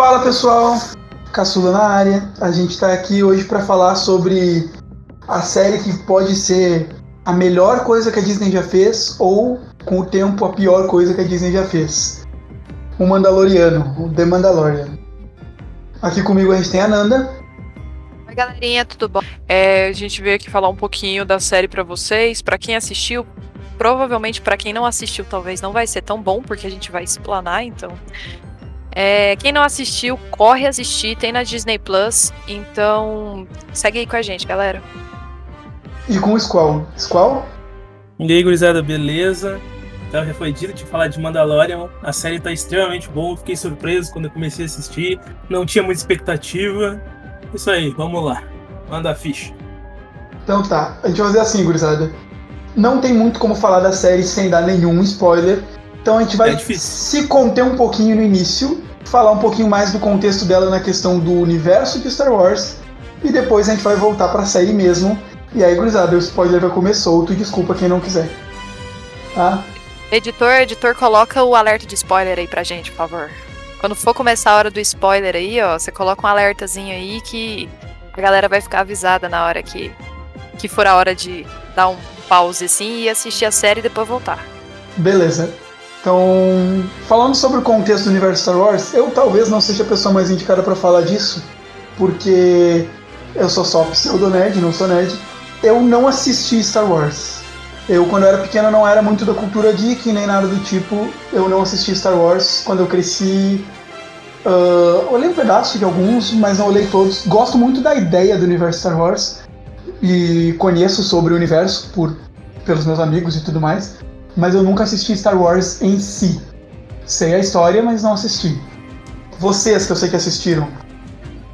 Fala pessoal, Caçula na área. A gente está aqui hoje para falar sobre a série que pode ser a melhor coisa que a Disney já fez ou, com o tempo, a pior coisa que a Disney já fez. O Mandaloriano, o The Mandalorian. Aqui comigo a gente tem a Nanda. Oi, galerinha, tudo bom? É, a gente veio aqui falar um pouquinho da série para vocês. Para quem assistiu, provavelmente para quem não assistiu, talvez não vai ser tão bom, porque a gente vai explanar, então. É, quem não assistiu, corre assistir, tem na Disney Plus, então segue aí com a gente, galera. E com o Squall. Squall? E aí, gurizada, beleza? Então, já foi dito de falar de Mandalorian. A série tá extremamente boa. Fiquei surpreso quando eu comecei a assistir. Não tinha muita expectativa. Isso aí, vamos lá. Manda a ficha. Então tá, a gente vai fazer assim, gurizada. Não tem muito como falar da série sem dar nenhum spoiler. Então a gente vai É se conter um pouquinho no início, falar um pouquinho mais do contexto dela na questão do universo de Star Wars. E depois a gente vai voltar pra série mesmo. E aí, gurizada, o spoiler vai comer solto. Desculpa quem não quiser. Tá? Editor, editor, coloca o alerta de spoiler aí pra gente, por favor. Quando for começar a hora do spoiler aí, ó, você coloca um alertazinho aí que a galera vai ficar avisada na hora que, que for a hora de dar um pause assim e assistir a série e depois voltar. Beleza. Então, falando sobre o contexto do universo Star Wars, eu talvez não seja a pessoa mais indicada para falar disso, porque eu sou só pseudo-nerd, não sou nerd. Eu não assisti Star Wars. Eu, quando eu era pequeno, não era muito da cultura geek, nem nada do tipo. Eu não assisti Star Wars. Quando eu cresci, ah, olhei um pedaço de alguns, mas não olhei todos. Gosto muito da ideia do universo Star Wars e conheço sobre o universo por, pelos meus amigos e tudo mais mas eu nunca assisti Star Wars em si. Sei a história, mas não assisti. Vocês que eu sei que assistiram,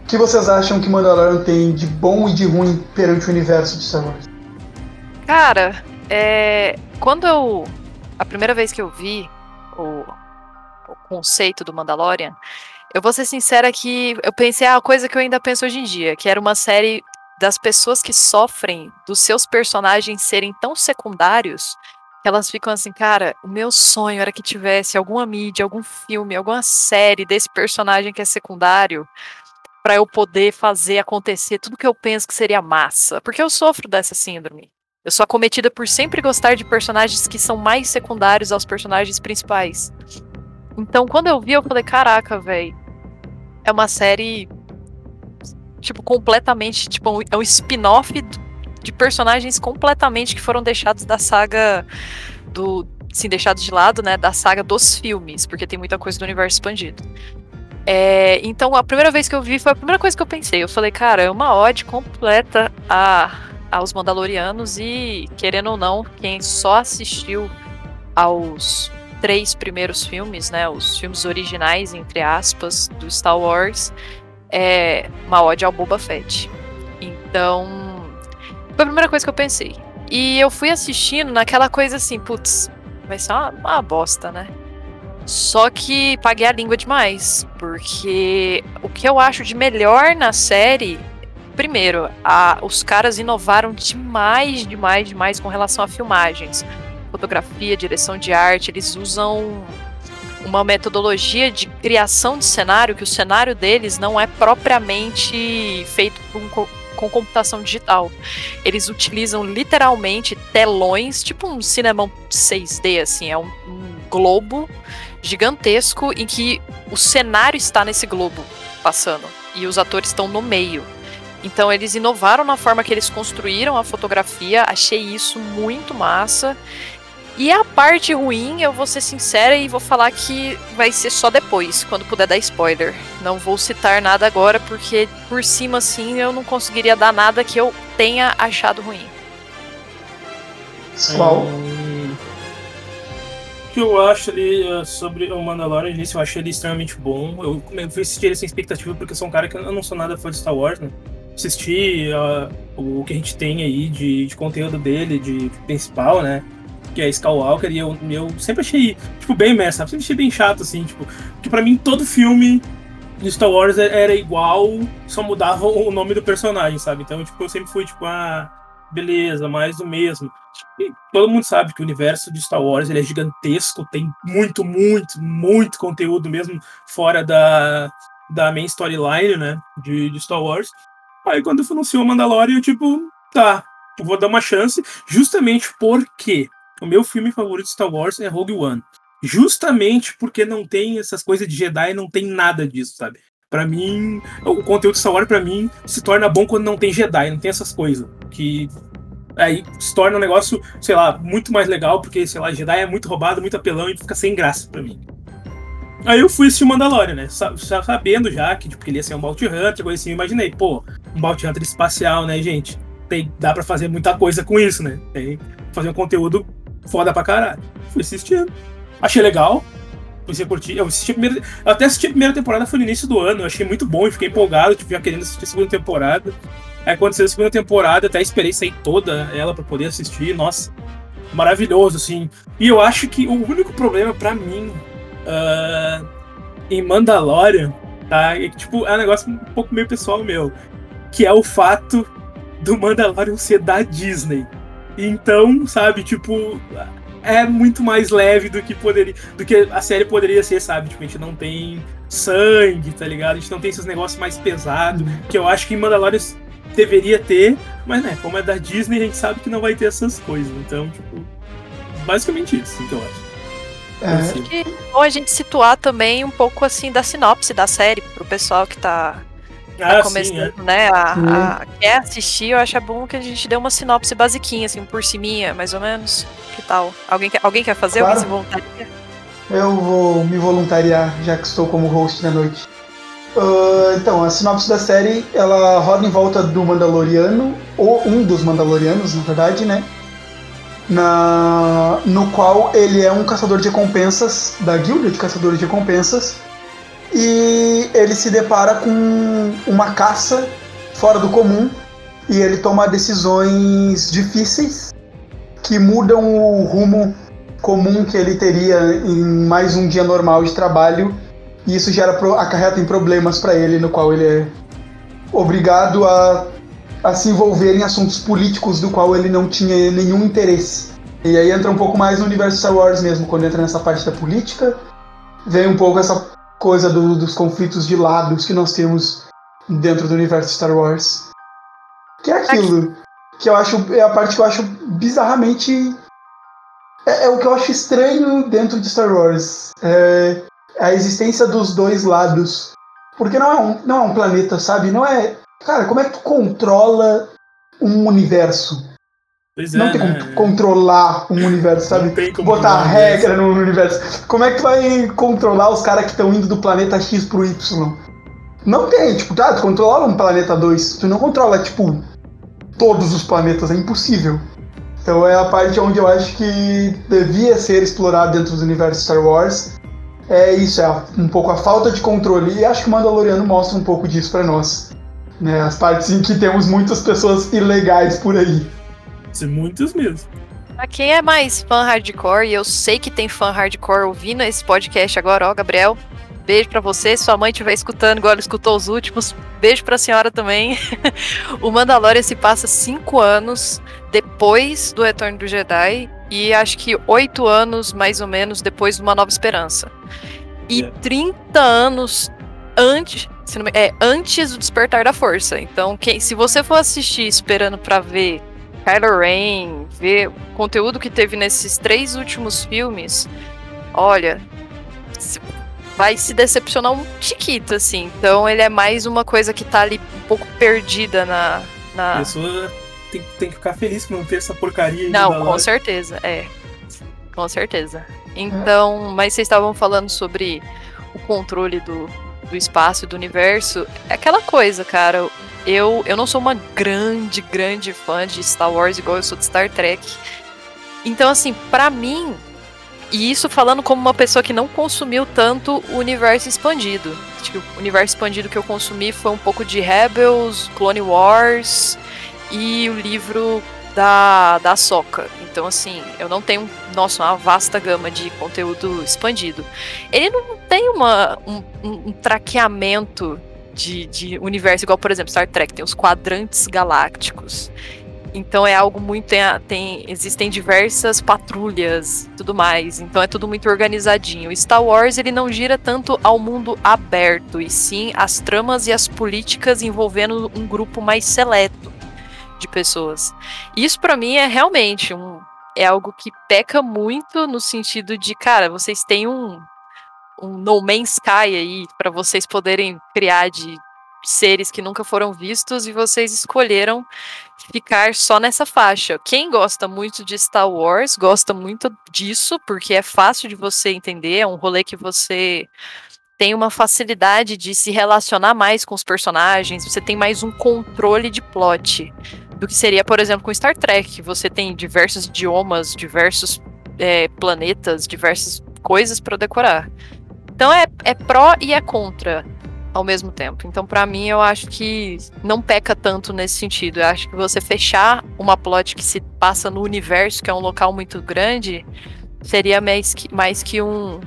o que vocês acham que Mandalorian tem de bom e de ruim perante o universo de Star Wars? Cara, é, quando eu. A primeira vez que eu vi o, o conceito do Mandalorian, eu vou ser sincera que eu pensei a coisa que eu ainda penso hoje em dia, que era uma série das pessoas que sofrem dos seus personagens serem tão secundários elas ficam assim, cara, o meu sonho era que tivesse alguma mídia, algum filme, alguma série desse personagem que é secundário para eu poder fazer acontecer tudo que eu penso que seria massa, porque eu sofro dessa síndrome. Eu sou acometida por sempre gostar de personagens que são mais secundários aos personagens principais. Então, quando eu vi, eu falei, caraca, velho, é uma série tipo completamente, tipo, é um spin-off de personagens completamente que foram deixados da saga do. Sim, deixados de lado, né? Da saga dos filmes, porque tem muita coisa do universo expandido. É, então, a primeira vez que eu vi foi a primeira coisa que eu pensei. Eu falei, cara, é uma ode completa a, aos Mandalorianos e, querendo ou não, quem só assistiu aos três primeiros filmes, né? Os filmes originais, entre aspas, do Star Wars, é uma ode ao Boba Fett. Então, foi a primeira coisa que eu pensei. E eu fui assistindo naquela coisa assim, putz, vai ser uma, uma bosta, né? Só que paguei a língua demais, porque o que eu acho de melhor na série, primeiro, a, os caras inovaram demais, demais, demais com relação a filmagens, fotografia, direção de arte, eles usam uma metodologia de criação de cenário que o cenário deles não é propriamente feito por um com computação digital. Eles utilizam literalmente telões, tipo um cinema 6D, assim, é um, um globo gigantesco em que o cenário está nesse globo passando e os atores estão no meio. Então eles inovaram na forma que eles construíram a fotografia, achei isso muito massa. E a parte ruim, eu vou ser sincera e vou falar que vai ser só depois, quando puder dar spoiler. Não vou citar nada agora, porque por cima assim eu não conseguiria dar nada que eu tenha achado ruim. Qual? Hum, O que eu acho ali uh, sobre o Mandalorian, início, eu achei ele extremamente bom. Eu, eu fui assistir ele sem expectativa, porque eu sou um cara que eu não sou nada fã de Star Wars, né? Assisti uh, o que a gente tem aí de, de conteúdo dele, de, de principal, né? Que é Skywalker, e eu, eu sempre achei, tipo, bem sabe? Sempre achei bem chato, assim, tipo, que pra mim todo filme de Star Wars era igual, só mudava o nome do personagem, sabe? Então, tipo, eu sempre fui, tipo, ah, beleza, mais do mesmo. E todo mundo sabe que o universo de Star Wars ele é gigantesco, tem muito, muito, muito conteúdo mesmo fora da, da main storyline, né? De, de Star Wars. Aí quando anunciou Mandalorian, eu tipo, tá, vou dar uma chance, justamente porque o meu filme favorito de Star Wars é Rogue One. Justamente porque não tem essas coisas de Jedi, não tem nada disso, sabe? Para mim, o conteúdo de Star Wars para mim se torna bom quando não tem Jedi, não tem essas coisas que aí se torna um negócio, sei lá, muito mais legal, porque, sei lá, Jedi é muito roubado, muito apelão e fica sem graça para mim. Aí eu fui assistir Mandalorian, né? Sabendo já que tipo, ele ia ser um Bounty Hunter, coisa assim, eu imaginei, pô, um Bounty Hunter espacial, né, gente? Tem, dá pra fazer muita coisa com isso, né? Tem fazer um conteúdo foda pra caralho. Fui assistindo. Achei legal. Comecei a curtir. Eu, assisti a primeira, eu até assisti a primeira temporada, foi no início do ano. Eu achei muito bom e fiquei empolgado, tipo, já querendo assistir a segunda temporada. Aí aconteceu a segunda temporada, até esperei sair toda ela para poder assistir. Nossa, maravilhoso, assim. E eu acho que o único problema para mim uh, em Mandalorian, tá? É que, tipo, é um negócio um pouco meio pessoal meu. Que é o fato do Mandalorian ser da Disney. Então, sabe, tipo, é muito mais leve do que poderia, do que a série poderia ser, sabe? Tipo, a gente não tem sangue, tá ligado? A gente não tem esses negócios mais pesados, que eu acho que em Mandalorian deveria ter, mas né, como é da Disney, a gente sabe que não vai ter essas coisas. Então, tipo, basicamente isso, então eu acho. É. Assim. Acho que é bom a gente situar também um pouco assim da sinopse da série pro pessoal que tá ah, começando, sim, é. né? A, a, quer assistir, eu acho bom que a gente dê uma sinopse basiquinha, assim, por cima, mais ou menos. Que tal? Alguém quer, alguém quer fazer? Claro. Alguém se voluntaria? Eu vou me voluntariar, já que estou como host da noite. Uh, então, a sinopse da série, ela roda em volta do Mandaloriano, ou um dos Mandalorianos, na verdade, né? Na, no qual ele é um caçador de recompensas, da guilda de caçadores de recompensas, e ele se depara com uma caça fora do comum, e ele toma decisões difíceis que mudam o rumo comum que ele teria em mais um dia normal de trabalho e isso gera acarreta em problemas para ele, no qual ele é obrigado a, a se envolver em assuntos políticos do qual ele não tinha nenhum interesse. E aí entra um pouco mais no universo Star Wars mesmo, quando entra nessa parte da política, vem um pouco essa coisa do, dos conflitos de lados que nós temos dentro do universo Star Wars. Que é aquilo que eu acho é a parte que eu acho bizarramente é, é o que eu acho estranho dentro de Star Wars. É, a existência dos dois lados. Porque não é um, não é um planeta, sabe? Não é. Cara, como é que tu controla um universo? Pois não é, tem como né? controlar um universo, sabe? Como Botar regra no universo. Como é que tu vai controlar os caras que estão indo do planeta X pro Y? Não tem, tipo, tá, tu controla um planeta 2, tu não controla, tipo, todos os planetas, é impossível. Então é a parte onde eu acho que devia ser explorado dentro do universo Star Wars é isso, é um pouco a falta de controle. E acho que o Mandaloriano mostra um pouco disso para nós. Né? As partes em que temos muitas pessoas ilegais por aí. Sim, muitos mesmo. Pra quem é mais fã hardcore, e eu sei que tem fã hardcore ouvindo esse podcast agora, ó, Gabriel, beijo para você. Se sua mãe estiver escutando, igual ela escutou os últimos, beijo pra senhora também. o Mandalorian se passa cinco anos depois do Retorno do Jedi e acho que oito anos, mais ou menos, depois de Uma Nova Esperança. E é. 30 anos antes, é, antes do Despertar da Força. Então, quem, se você for assistir esperando para ver Kylo Ren, ver o conteúdo que teve nesses três últimos filmes, olha, vai se decepcionar um chiquito, assim. Então, ele é mais uma coisa que tá ali um pouco perdida na... na... Pessoa tem, tem que ficar feliz por não ter essa porcaria. Não, com certeza, é. Com certeza. Então, mas vocês estavam falando sobre o controle do, do espaço e do universo. É aquela coisa, cara. Eu, eu não sou uma grande, grande fã de Star Wars igual eu sou de Star Trek. Então, assim, para mim, e isso falando como uma pessoa que não consumiu tanto o universo expandido. Tipo, o universo expandido que eu consumi foi um pouco de Rebels, Clone Wars e o livro da, da Soca. Então, assim, eu não tenho, nossa, uma vasta gama de conteúdo expandido. Ele não tem uma, um, um traqueamento de, de universo, igual, por exemplo, Star Trek, tem os quadrantes galácticos. Então é algo muito. Tem, tem, existem diversas patrulhas tudo mais. Então é tudo muito organizadinho. Star Wars ele não gira tanto ao mundo aberto, e sim as tramas e as políticas envolvendo um grupo mais seleto de pessoas. Isso para mim é realmente um. É algo que peca muito no sentido de, cara, vocês têm um, um No Man's Sky aí para vocês poderem criar de seres que nunca foram vistos e vocês escolheram ficar só nessa faixa. Quem gosta muito de Star Wars gosta muito disso, porque é fácil de você entender, é um rolê que você tem uma facilidade de se relacionar mais com os personagens, você tem mais um controle de plot do que seria, por exemplo, com Star Trek. Você tem diversos idiomas, diversos é, planetas, diversas coisas para decorar. Então é, é pró e é contra ao mesmo tempo. Então, para mim, eu acho que não peca tanto nesse sentido. Eu acho que você fechar uma plot que se passa no universo, que é um local muito grande, seria mais que, mais que um,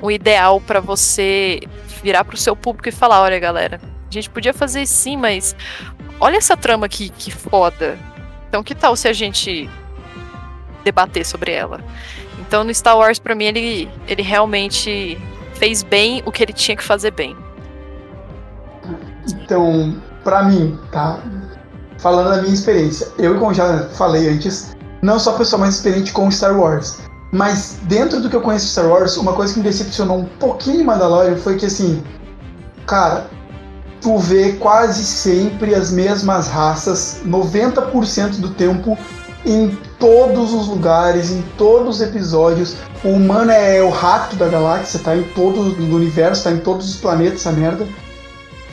um ideal para você virar pro seu público e falar: olha, galera, a gente podia fazer sim, mas olha essa trama aqui, que foda. Então, que tal se a gente debater sobre ela? Então, no Star Wars, para mim, ele, ele realmente fez bem o que ele tinha que fazer bem. Então, para mim, tá? Falando da minha experiência, eu, como já falei antes, não sou a pessoa mais experiente com Star Wars. Mas dentro do que eu conheço de Star Wars, uma coisa que me decepcionou um pouquinho Mandalorian foi que assim, cara, tu vê quase sempre as mesmas raças, 90% do tempo, em todos os lugares, em todos os episódios. O humano é o rato da galáxia, tá em todo o universo, tá em todos os planetas, essa merda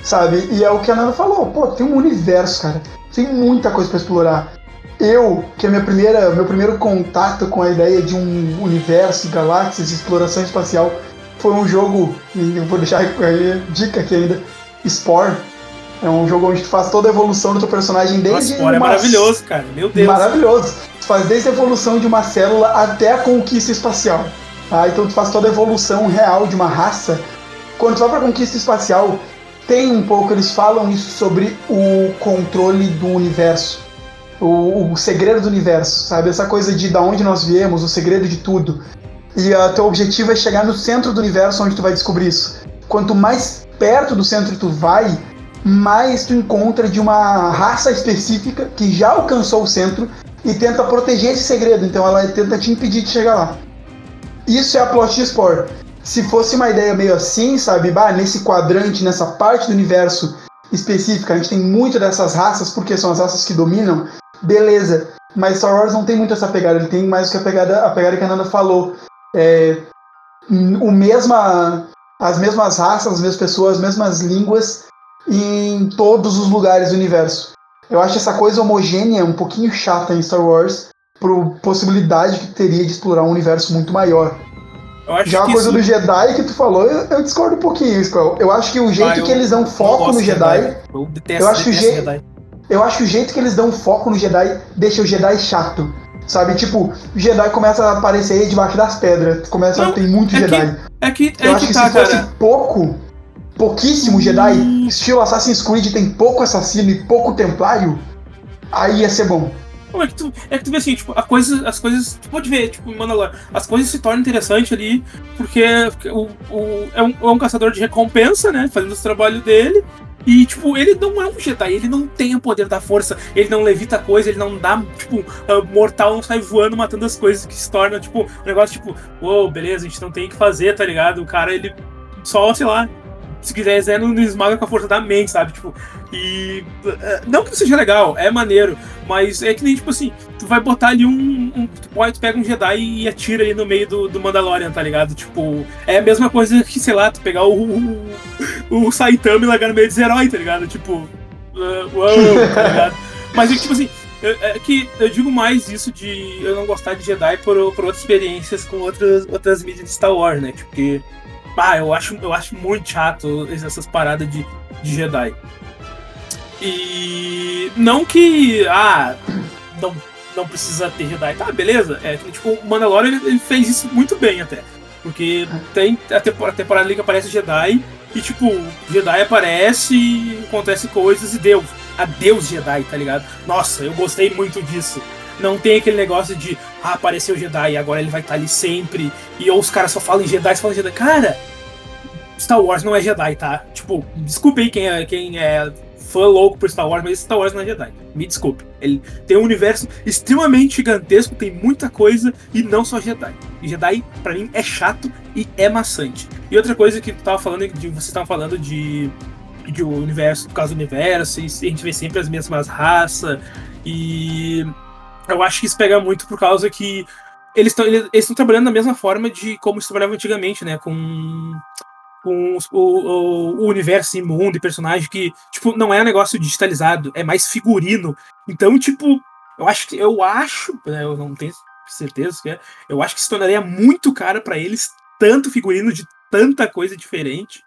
sabe? E é o que a Nana falou, pô, tem um universo, cara. Tem muita coisa para explorar. Eu, que é minha primeira, meu primeiro contato com a ideia de um universo, galáxias, exploração espacial, foi um jogo, vou deixar aí, dica aqui ainda, Spore. É um jogo onde tu faz toda a evolução do teu personagem desde. Nossa, uma... é maravilhoso, cara. Meu Deus. Maravilhoso. Tu faz desde a evolução de uma célula até a conquista espacial. Tá? Então tu faz toda a evolução real de uma raça. Quando tu vai pra conquista espacial, tem um pouco, eles falam isso sobre o controle do universo. O, o segredo do universo, sabe? Essa coisa de da onde nós viemos, o segredo de tudo. E o teu objetivo é chegar no centro do universo onde tu vai descobrir isso. Quanto mais perto do centro tu vai, mais tu encontra de uma raça específica que já alcançou o centro e tenta proteger esse segredo. Então ela tenta te impedir de chegar lá. Isso é a plot de Spore se fosse uma ideia meio assim, sabe, bah, nesse quadrante, nessa parte do universo específica, a gente tem muito dessas raças, porque são as raças que dominam, beleza. Mas Star Wars não tem muito essa pegada, ele tem mais que a pegada, a pegada que a Nanda falou. É, o mesma, as mesmas raças, as mesmas pessoas, as mesmas línguas em todos os lugares do universo. Eu acho essa coisa homogênea um pouquinho chata em Star Wars, por possibilidade que teria de explorar um universo muito maior. Já a coisa isso... do Jedi que tu falou, eu, eu discordo um pouquinho, Squall. Eu acho que o jeito ah, eu, que eles dão foco no Jedi. Jedi. Eu detesto, eu acho que o je... Jedi. Eu acho que o jeito que eles dão foco no Jedi deixa o Jedi chato. Sabe, tipo, o Jedi começa a aparecer debaixo das pedras. Começa Não, a ter muito é Jedi. Que, é que, é eu acho que, tá, se fosse cara. pouco, pouquíssimo Jedi, estilo Assassin's Creed tem pouco assassino e pouco templário, aí ia ser bom. É que tu, é que tu vê assim, tipo, a coisa, as coisas. Tu pode ver, tipo, Mandalorian, as coisas se tornam interessantes ali, porque o, o, é, um, é um caçador de recompensa, né? Fazendo o trabalho dele. E, tipo, ele não é um Jedi, ele não tem o poder da força, ele não levita coisa, ele não dá, tipo, uh, mortal não sai voando matando as coisas que se torna, tipo, um negócio tipo, uou, wow, beleza, a gente não tem o que fazer, tá ligado? O cara, ele só, sei lá, se quiser, Zé não esmaga com a força da mente, sabe? Tipo, e. Eh, não que não seja legal, é maneiro, mas é que nem, tipo assim, tu vai botar ali um. um tu, pode, pega um Jedi e atira ali no meio do, do Mandalorian, tá ligado? Tipo, é a mesma coisa que, sei lá, tu pegar o. o, o Saitama e largar no meio dos heróis, tá ligado? Tipo. Uh, uou, tá ligado? Mas é que, tipo assim, é que eu digo mais isso de eu não gostar de Jedi por, por outras experiências com outras, outras mídias de Star Wars, né? Porque ah, eu acho, eu acho muito chato essas paradas de, de Jedi. E não que. Ah, não, não precisa ter Jedi. Tá, beleza. É que tipo, o Mandalorian ele, ele fez isso muito bem até. Porque tem a temporada, a temporada ali que aparece Jedi e tipo, Jedi aparece, acontece coisas e deu. adeus Jedi, tá ligado? Nossa, eu gostei muito disso. Não tem aquele negócio de, ah, apareceu o Jedi, agora ele vai estar ali sempre. E ou os caras só falam em Jedi, só falam Jedi. Cara, Star Wars não é Jedi, tá? Tipo, desculpe aí quem é, quem é fã louco por Star Wars, mas Star Wars não é Jedi. Me desculpe. Ele tem um universo extremamente gigantesco, tem muita coisa e não só Jedi. E Jedi, pra mim, é chato e é maçante. E outra coisa que tu tava falando, de, vocês estavam falando de, de o universo, por causa do universo, e a gente vê sempre as mesmas raças. E eu acho que isso pega muito por causa que eles estão eles, eles trabalhando da mesma forma de como se trabalhava antigamente, né? Com com o, o, o, universo e mundo e personagem que, tipo, não é um negócio digitalizado, é mais figurino. Então, tipo, eu acho que eu acho, né, eu não tenho certeza que é, eu acho que se tornaria muito caro para eles tanto figurino de tanta coisa diferente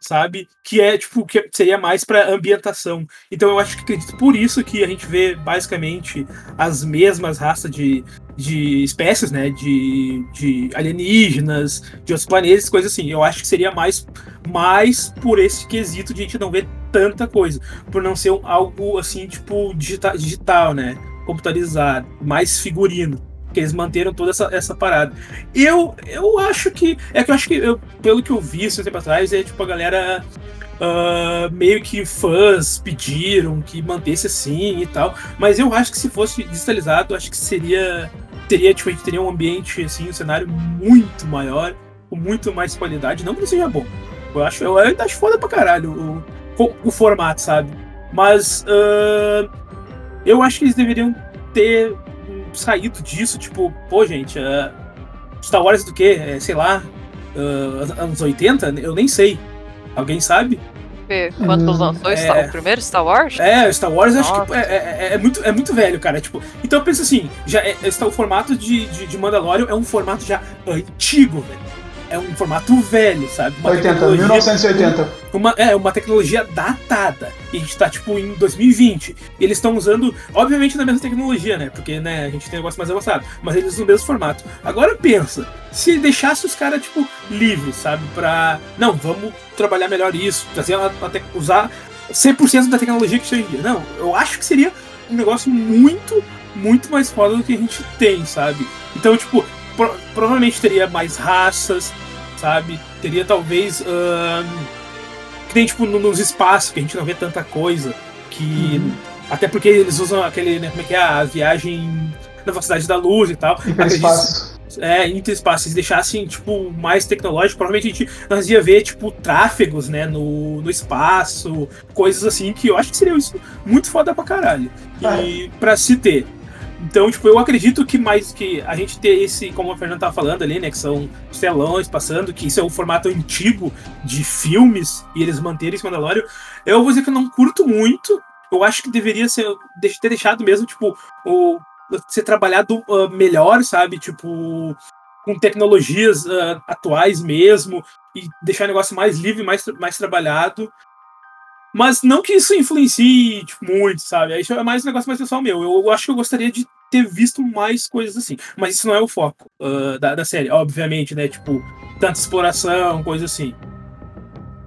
sabe? Que é tipo que seria mais para ambientação. Então eu acho que acredito por isso que a gente vê basicamente as mesmas raças de, de espécies, né? De, de alienígenas, de outros planetas, coisas assim. Eu acho que seria mais mais por esse quesito de a gente não ver tanta coisa, por não ser algo assim tipo digital, digital né? Computarizado, mais figurino que eles manteram toda essa, essa parada. Eu, eu acho que. É que eu acho que, eu, pelo que eu vi esse tempo atrás, é tipo a galera. Uh, meio que fãs pediram que mantesse assim e tal. Mas eu acho que se fosse digitalizado, acho que seria. Teria, tipo, a gente teria um ambiente, assim, um cenário muito maior, com muito mais qualidade. Não que não seja bom. Eu acho, eu ainda acho foda pra caralho o, o, o formato, sabe? Mas uh, eu acho que eles deveriam ter saído disso, tipo, pô, gente, uh, Star Wars do que? É, sei lá, uh, anos 80? Eu nem sei. Alguém sabe? Quando hum, lançou é, o primeiro Star Wars? É, Star Wars Nossa. acho que é, é, é, muito, é muito velho, cara. Tipo, então pensa assim, já é, está o formato de, de, de Mandalorian é um formato já antigo, velho é um formato velho, sabe? Uma 80, 1980. Uma, é, uma tecnologia datada. E a gente tá, tipo, em 2020. E eles estão usando, obviamente, na mesma tecnologia, né? Porque, né, a gente tem um negócio mais avançado. Mas eles no mesmo formato. Agora pensa, se deixasse os caras, tipo, livres, sabe? Pra. Não, vamos trabalhar melhor isso, trazer a, a usar 100% da tecnologia que tem hoje em dia. Não, eu acho que seria um negócio muito, muito mais foda do que a gente tem, sabe? Então, tipo, pro, provavelmente teria mais raças, sabe? Teria talvez. Um, que tem tipo nos espaços, que a gente não vê tanta coisa. Que. Uhum. Até porque eles usam aquele. Né, como é que é? A viagem na velocidade da luz e tal. Interespaço. É, interespaço. Se deixassem, tipo, mais tecnológico, provavelmente a gente, nós ia ver, tipo, tráfegos, né, no, no espaço, coisas assim, que eu acho que seria isso muito foda pra caralho. E ah. pra se ter então, tipo, eu acredito que mais que a gente ter esse, como a Fernanda tava falando ali, né, que são os telões passando, que isso é um formato antigo de filmes e eles manterem esse Mandalorian, eu vou dizer que eu não curto muito. Eu acho que deveria ser ter deixado mesmo, tipo, o ser trabalhado uh, melhor, sabe? Tipo, com tecnologias uh, atuais mesmo e deixar o negócio mais livre, mais, mais trabalhado. Mas não que isso influencie tipo, muito, sabe? Isso é mais um negócio mais pessoal meu. Eu, eu, acho que eu gostaria de ter visto mais coisas assim. Mas isso não é o foco uh, da, da série, obviamente, né? Tipo, tanta exploração, coisa assim.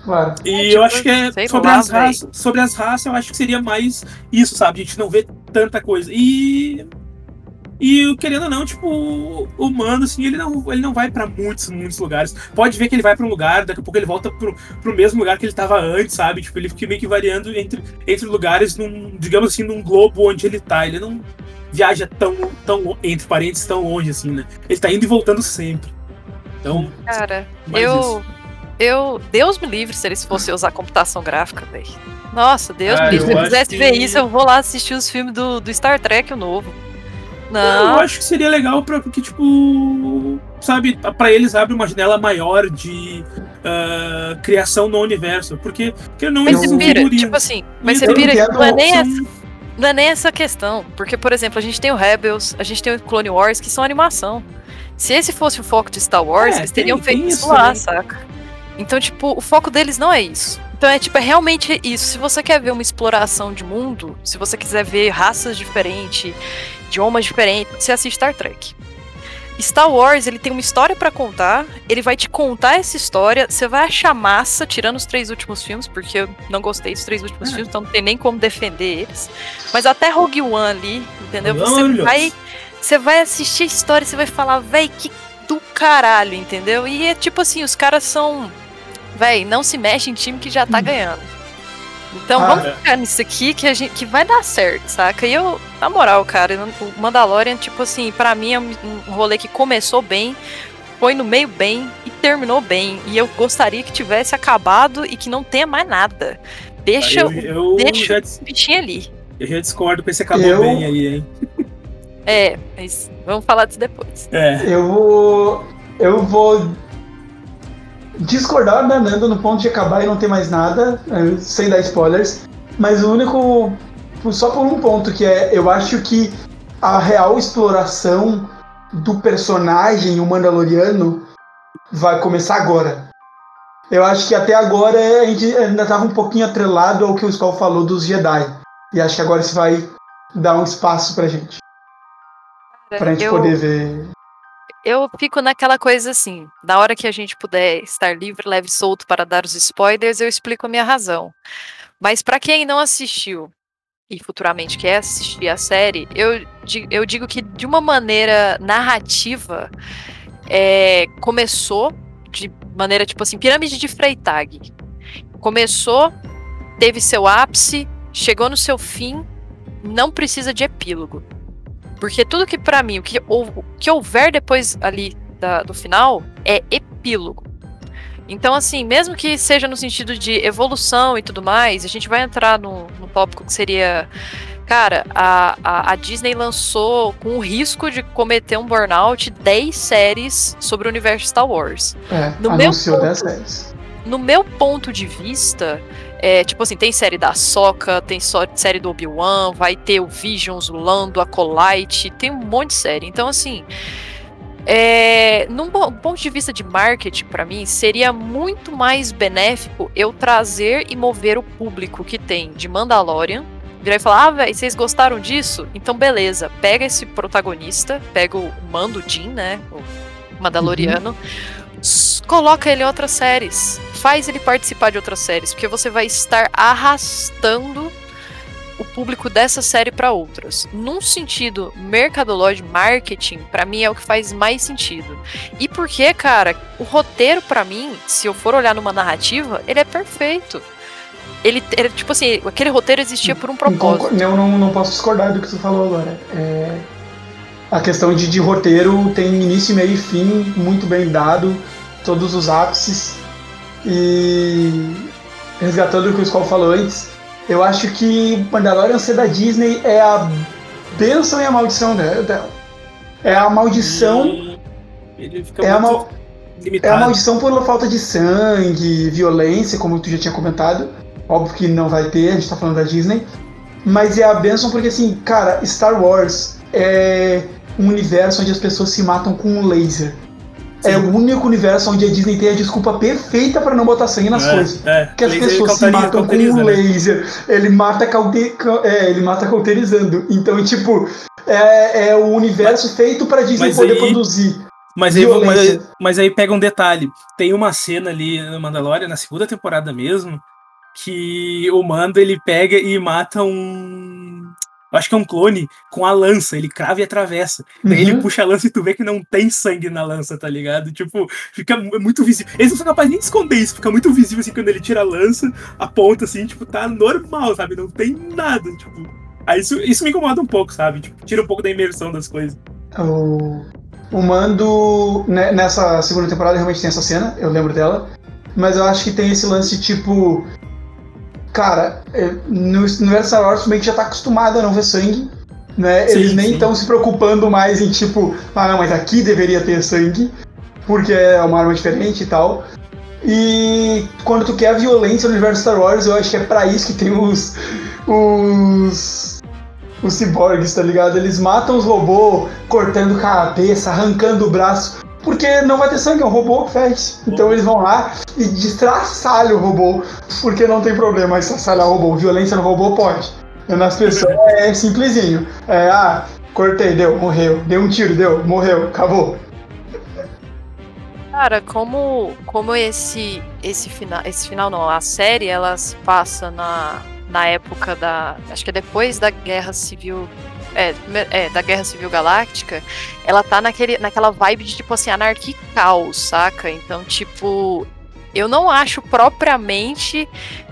Claro. E é, tipo, eu acho que é sobre lá, as raças. Sobre as raças, eu acho que seria mais isso, sabe? A gente não vê tanta coisa. E e querendo ou não, tipo, o Mando, assim, ele não, ele não vai para muitos, muitos lugares. Pode ver que ele vai para um lugar, daqui a pouco ele volta pro, pro mesmo lugar que ele tava antes, sabe? Tipo, ele fica meio que variando entre, entre lugares, num, digamos assim, num globo onde ele tá. Ele não viaja tão, tão, entre parentes, tão longe, assim, né? Ele tá indo e voltando sempre. Então. Cara, eu. Isso. Eu. Deus me livre se eles fossem usar computação gráfica, velho. Nossa, Deus ah, me livre. Se eu quisesse que... ver isso, eu vou lá assistir os filmes do, do Star Trek, o novo. Não. Eu acho que seria legal pra, porque, tipo, sabe, para eles abre uma janela maior de uh, criação no universo. Porque, porque não mas você pira, tipo assim, mas você pira que não é nem essa. Não é nem essa questão, porque, por exemplo, a gente tem o Rebels, a gente tem o Clone Wars, que são animação. Se esse fosse o foco de Star Wars, é, eles teriam tem, feito tem isso lá, né? saca? Então, tipo, o foco deles não é isso. Então é tipo, é realmente isso. Se você quer ver uma exploração de mundo, se você quiser ver raças diferentes idiomas diferentes, você assiste Star Trek. Star Wars, ele tem uma história para contar, ele vai te contar essa história, você vai achar massa, tirando os três últimos filmes, porque eu não gostei dos três últimos é. filmes, então não tem nem como defender eles. Mas até Rogue One ali, entendeu? Você vai, você vai assistir a história, você vai falar, véi, que do caralho, entendeu? E é tipo assim, os caras são, véi, não se mexe em time que já tá hum. ganhando. Então ah, vamos é. ficar nisso aqui que, a gente, que vai dar certo, saca? E eu, na moral, cara, o Mandalorian, tipo assim, para mim é um rolê que começou bem, foi no meio bem e terminou bem. E eu gostaria que tivesse acabado e que não tenha mais nada. Deixa, eu, eu deixa o bichinho ali. Eu já discordo com esse acabou eu... bem aí, hein? É, mas vamos falar disso depois. É. Eu vou. Eu vou discordar da Nanda no ponto de acabar e não ter mais nada, eh, sem dar spoilers. Mas o único. Só por um ponto, que é. Eu acho que a real exploração do personagem, o Mandaloriano, vai começar agora. Eu acho que até agora a gente ainda estava um pouquinho atrelado ao que o Skull falou dos Jedi. E acho que agora isso vai dar um espaço pra gente. Pra gente eu... poder ver eu fico naquela coisa assim, na hora que a gente puder estar livre, leve e solto para dar os spoilers, eu explico a minha razão. Mas para quem não assistiu e futuramente quer assistir a série, eu, eu digo que de uma maneira narrativa, é, começou de maneira tipo assim, pirâmide de Freytag. Começou, teve seu ápice, chegou no seu fim, não precisa de epílogo. Porque tudo que para mim, o que, o que houver depois ali da, do final é epílogo. Então, assim, mesmo que seja no sentido de evolução e tudo mais, a gente vai entrar no, no tópico que seria. Cara, a, a, a, Disney lançou, com o risco de cometer um burnout, 10 séries sobre o universo Star Wars. É, no anunciou meu ponto, 10 séries. No meu ponto de vista, é, tipo assim, tem série da Soca, tem só série do Obi-Wan, vai ter o Visions, o Lando, a Colite, tem um monte de série. Então, assim, é, num ponto de vista de marketing, para mim, seria muito mais benéfico eu trazer e mover o público que tem de Mandalorian. Virar e falar, ah, velho, vocês gostaram disso? Então, beleza, pega esse protagonista, pega o Mando Jin, né? O Mandaloriano. Uhum coloca ele em outras séries. Faz ele participar de outras séries, porque você vai estar arrastando o público dessa série para outras. Num sentido mercadológico, marketing, para mim é o que faz mais sentido. E porque, cara, o roteiro para mim, se eu for olhar numa narrativa, ele é perfeito. Ele, ele, tipo assim, aquele roteiro existia por um propósito. Eu não, não posso discordar do que você falou agora. É, a questão de, de roteiro tem início, meio e fim muito bem dado, todos os ápices. E resgatando o que o Skull falou antes, eu acho que Mandalorian ser da Disney é a bênção e a maldição dela. É a maldição. é, a mal, é a maldição por falta de sangue, violência, como tu já tinha comentado. Óbvio que não vai ter, a gente tá falando da Disney. Mas é a bênção porque, assim, cara, Star Wars é um universo onde as pessoas se matam com um laser. Sim. É o único universo onde a Disney tem a desculpa perfeita para não botar sangue nas é, coisas. É. Que as pessoas se matam com um né? laser. Ele mata, caute... é, ele mata cauterizando. Então, tipo, é, é o universo mas, feito para Disney poder aí, produzir. Mas aí, mas, mas, aí pega um detalhe. Tem uma cena ali no Mandalorian, na segunda temporada mesmo, que o Mando ele pega e mata um eu acho que é um clone com a lança, ele crava e atravessa. Uhum. Daí ele puxa a lança e tu vê que não tem sangue na lança, tá ligado? Tipo, fica muito visível. Eles não são capazes nem de esconder isso, fica muito visível assim quando ele tira a lança, a ponta assim, tipo, tá normal, sabe? Não tem nada, tipo. Aí isso, isso me incomoda um pouco, sabe? Tipo, tira um pouco da imersão das coisas. O, o Mando, né, nessa segunda temporada, realmente tem essa cena, eu lembro dela. Mas eu acho que tem esse lance, tipo, cara, é, no universo Star Wars meio que já tá acostumado a não ver sangue, né? Sim, Eles nem estão se preocupando mais em tipo, ah não, mas aqui deveria ter sangue, porque é uma arma diferente e tal. E quando tu quer a violência no universo Star Wars, eu acho que é para isso que tem os os os ciborgues, tá ligado? Eles matam os robôs cortando cabeça, arrancando o braço porque não vai ter sangue, é um robô que faz. Então eles vão lá e destraçalham o robô, porque não tem problema estraçalhar o robô. Violência no robô pode. Nas pessoas é simplesinho. É, ah, Cortei, deu, morreu. Deu um tiro, deu, morreu, acabou. Cara, como, como esse, esse final. Esse final não, a série ela se passa na, na época da. Acho que é depois da Guerra Civil. É, é, da Guerra Civil Galáctica, ela tá naquele, naquela vibe de tipo assim, anarquia caos, saca? Então, tipo, eu não acho propriamente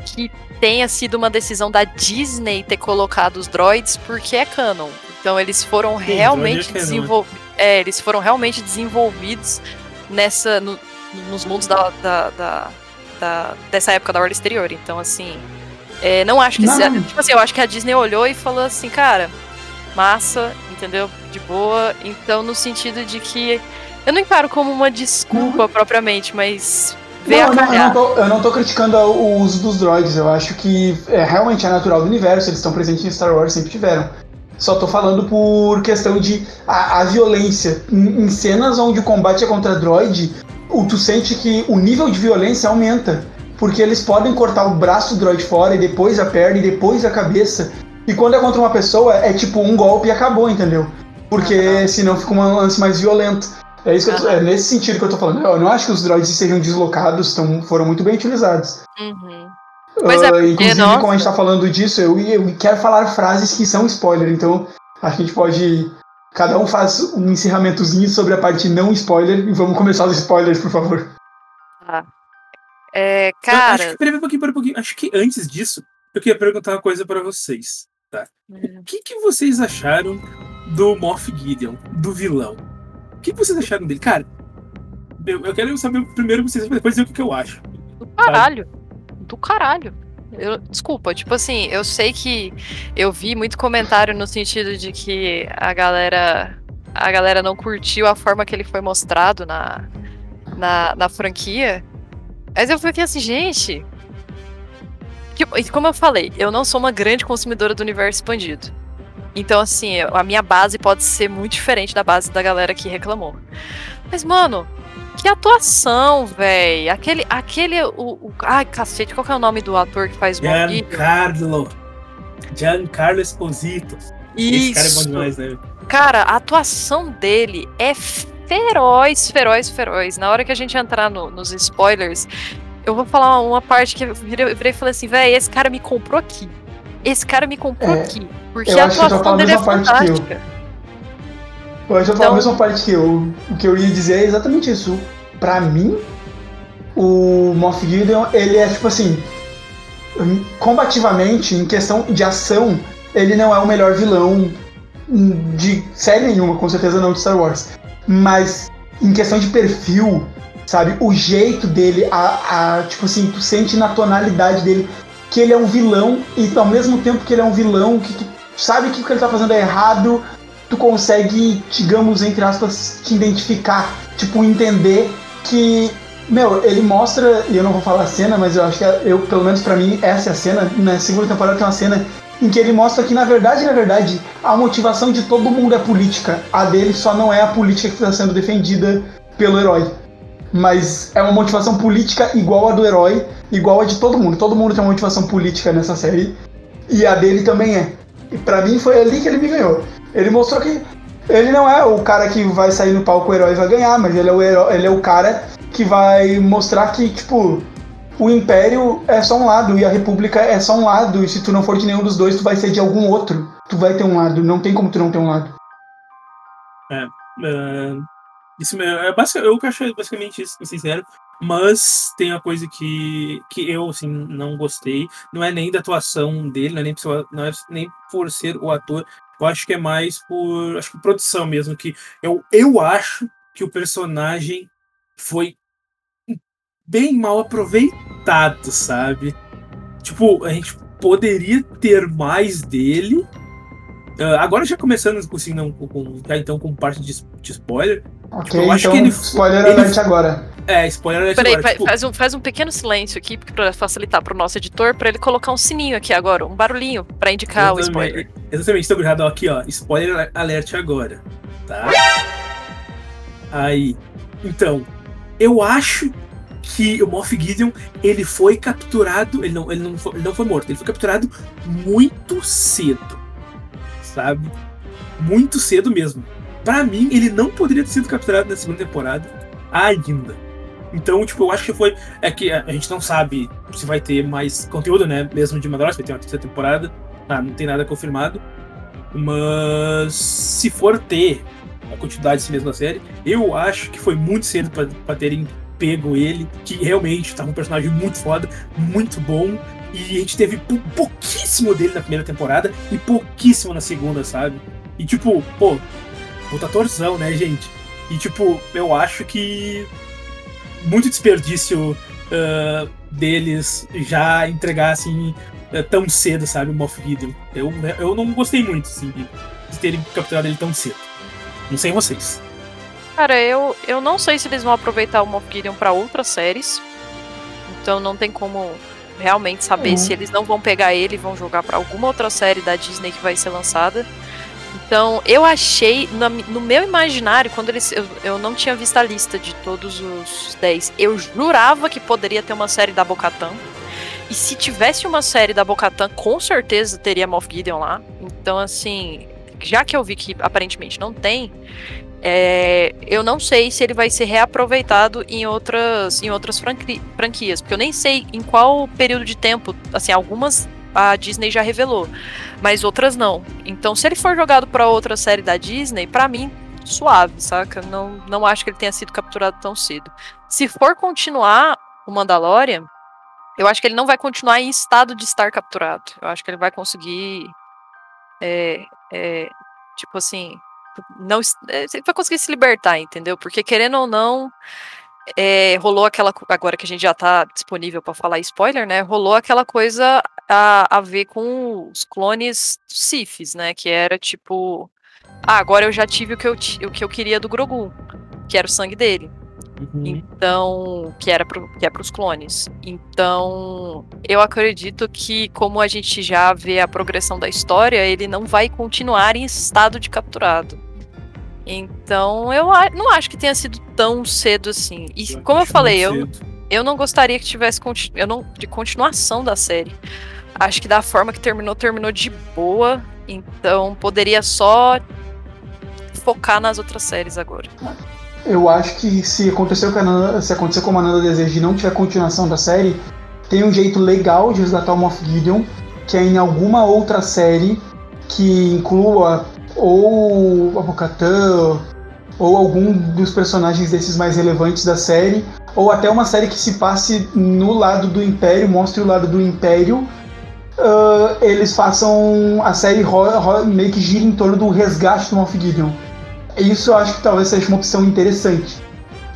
que tenha sido uma decisão da Disney ter colocado os droids porque é canon. Então eles foram realmente é desenvolvidos. É, eles foram realmente desenvolvidos nessa. No, nos mundos da, da, da, da, dessa época da Ordem Exterior. Então, assim. É, não acho que. Não. Se, tipo assim, eu acho que a Disney olhou e falou assim, cara, massa, entendeu? De boa. Então, no sentido de que. Eu não encaro como uma desculpa propriamente, mas não, não, eu, não tô, eu não tô criticando o uso dos droids, eu acho que é, realmente é natural do universo, eles estão presentes em Star Wars, sempre tiveram. Só tô falando por questão de a, a violência. Em, em, cenas onde o combate é contra droid, o, tu sente que o nível de violência aumenta. Porque eles podem cortar o braço do droid fora, e depois a perna, e depois a cabeça. E quando é contra uma pessoa, é tipo um golpe e acabou, entendeu? Porque senão fica um lance mais violento. É, isso tô, é nesse sentido que eu tô falando. Eu não acho que os droids seriam deslocados, tão, foram muito bem utilizados. Uhum. Pois é, uh, inclusive, nossa. como a gente tá falando disso, eu, eu quero falar frases que são spoiler, então acho que a gente pode. Cada um faz um encerramentozinho sobre a parte não spoiler e vamos começar os spoilers, por favor. Ah. É, cara. acho, que, peraí, um pouquinho, peraí, um pouquinho. acho que antes disso, eu queria perguntar uma coisa para vocês. Tá? Hum. O que, que vocês acharam do Moff Gideon, do vilão? O que vocês acharam dele? Cara, eu, eu quero saber primeiro vocês, depois dizer o que, que eu acho. Do caralho. Sabe? Do caralho. Eu, desculpa, tipo assim, eu sei que eu vi muito comentário no sentido de que a galera a galera não curtiu a forma que ele foi mostrado na, na, na franquia. Mas eu fiquei assim, gente. Tipo, como eu falei, eu não sou uma grande consumidora do universo expandido. Então, assim, a minha base pode ser muito diferente da base da galera que reclamou. Mas, mano, que atuação, velho. Aquele. aquele o, o, ai, cacete, qual que é o nome do ator que faz o Giancarlo. Giancarlo Esposito. Isso. Esse cara é bom demais, né? Cara, a atuação dele é feroz, feroz, feroz. Na hora que a gente entrar no, nos spoilers, eu vou falar uma parte que eu virei, virei e falei assim, velho, esse cara me comprou aqui. Esse cara me comprou é, aqui. Porque a atuação dele é fantástica. Eu acho que eu então... a mesma parte que eu. O que eu ia dizer é exatamente isso. Pra mim, o Moff Gideon, ele é tipo assim. Combativamente, em questão de ação, ele não é o melhor vilão de série nenhuma, com certeza não de Star Wars. Mas em questão de perfil, sabe? O jeito dele, a, a tipo assim, tu sente na tonalidade dele que ele é um vilão e ao mesmo tempo que ele é um vilão que sabe que o que ele tá fazendo é errado, tu consegue, digamos, entre aspas, te identificar, tipo, entender que, meu, ele mostra, e eu não vou falar a cena, mas eu acho que é, eu, pelo menos para mim, essa é a cena, na segunda temporada tem uma cena em que ele mostra que, na verdade, na verdade, a motivação de todo mundo é política, a dele só não é a política que está sendo defendida pelo herói. Mas é uma motivação política igual a do herói, igual a de todo mundo. Todo mundo tem uma motivação política nessa série. E a dele também é. E pra mim foi ali que ele me ganhou. Ele mostrou que ele não é o cara que vai sair no palco o herói vai ganhar, mas ele é o herói, ele é o cara que vai mostrar que, tipo, o Império é só um lado e a República é só um lado, e se tu não for de nenhum dos dois, tu vai ser de algum outro. Tu vai ter um lado, não tem como tu não ter um lado. É, é isso é basicamente, eu acho basicamente isso, sincero. Mas tem uma coisa que, que eu assim, não gostei. Não é nem da atuação dele, não é nem, por, não é nem por ser o ator. Eu acho que é mais por acho que produção mesmo. Que eu, eu acho que o personagem foi bem mal aproveitado, sabe? Tipo, a gente poderia ter mais dele. Uh, agora já começando assim, não, com, já então com parte de, de spoiler. Ok, tipo, eu acho então, que ele, spoiler ele, alert agora. É, spoiler Peraí, agora. Tipo... faz, um, faz um pequeno silêncio aqui para facilitar pro nosso editor, para ele colocar um sininho aqui agora, um barulhinho, para indicar exatamente, o spoiler. Exatamente, estou errado aqui, ó. Spoiler alert agora. Tá? Aí. Então, eu acho que o Moff Gideon ele foi capturado. Ele não, ele, não foi, ele não foi morto, ele foi capturado muito cedo. Sabe? muito cedo mesmo. Para mim, ele não poderia ter sido capturado na segunda temporada ainda. Então, tipo, eu acho que foi. É que a gente não sabe se vai ter mais conteúdo, né? Mesmo de Mandalorian, vai ter uma terceira temporada. Ah, não tem nada confirmado. Mas se for ter a continuidade desse mesma série, eu acho que foi muito cedo para terem pego ele, que realmente estava um personagem muito foda, muito bom. E a gente teve pouquíssimo dele na primeira temporada e pouquíssimo na segunda, sabe? E tipo, pô, puta torzão, né, gente? E tipo, eu acho que muito desperdício uh, deles já entregar assim uh, tão cedo, sabe, o Moff Gideon. Eu, eu não gostei muito, assim, de, de terem capturado ele tão cedo. Não sei vocês. Cara, eu, eu não sei se eles vão aproveitar o Moff Gideon pra outras séries. Então não tem como realmente saber uhum. se eles não vão pegar ele e vão jogar para alguma outra série da Disney que vai ser lançada. Então, eu achei, no, meu imaginário, quando eles. Eu, eu, não tinha visto a lista de todos os 10. Eu jurava que poderia ter uma série da Bocatan. E se tivesse uma série da Bocatan, com certeza teria Moff Gideon lá. Então, assim, já que eu vi que aparentemente não tem, é, eu não sei se ele vai ser reaproveitado em outras, em outras franquias, porque eu nem sei em qual período de tempo, assim, algumas a Disney já revelou, mas outras não. Então, se ele for jogado para outra série da Disney, para mim suave, saca? Não, não acho que ele tenha sido capturado tão cedo. Se for continuar o Mandalorian, eu acho que ele não vai continuar em estado de estar capturado. Eu acho que ele vai conseguir, é, é, tipo assim, não é, vai conseguir se libertar, entendeu? Porque querendo ou não, é, rolou aquela agora que a gente já tá disponível para falar spoiler, né? Rolou aquela coisa a, a ver com os clones Sifis, né? Que era tipo, ah, agora eu já tive o que eu, o que eu queria do Grogu, que era o sangue dele. Uhum. Então, que era pro, que é para os clones. Então, eu acredito que como a gente já vê a progressão da história, ele não vai continuar em estado de capturado. Então, eu não acho que tenha sido tão cedo assim. E eu como eu falei, eu, eu não gostaria que tivesse eu não, de continuação da série. Acho que da forma que terminou, terminou de boa. Então, poderia só focar nas outras séries agora. Eu acho que se aconteceu com se acontecer com a Mananda Desejo e não tiver continuação da série, tem um jeito legal de resgatar o Moff Gideon, que é em alguma outra série que inclua ou a Bocatã, ou algum dos personagens desses mais relevantes da série, ou até uma série que se passe no lado do Império, mostre o lado do Império, uh, eles façam a série meio que gira em torno do resgate do Moff Gideon. Isso eu acho que talvez seja uma opção interessante.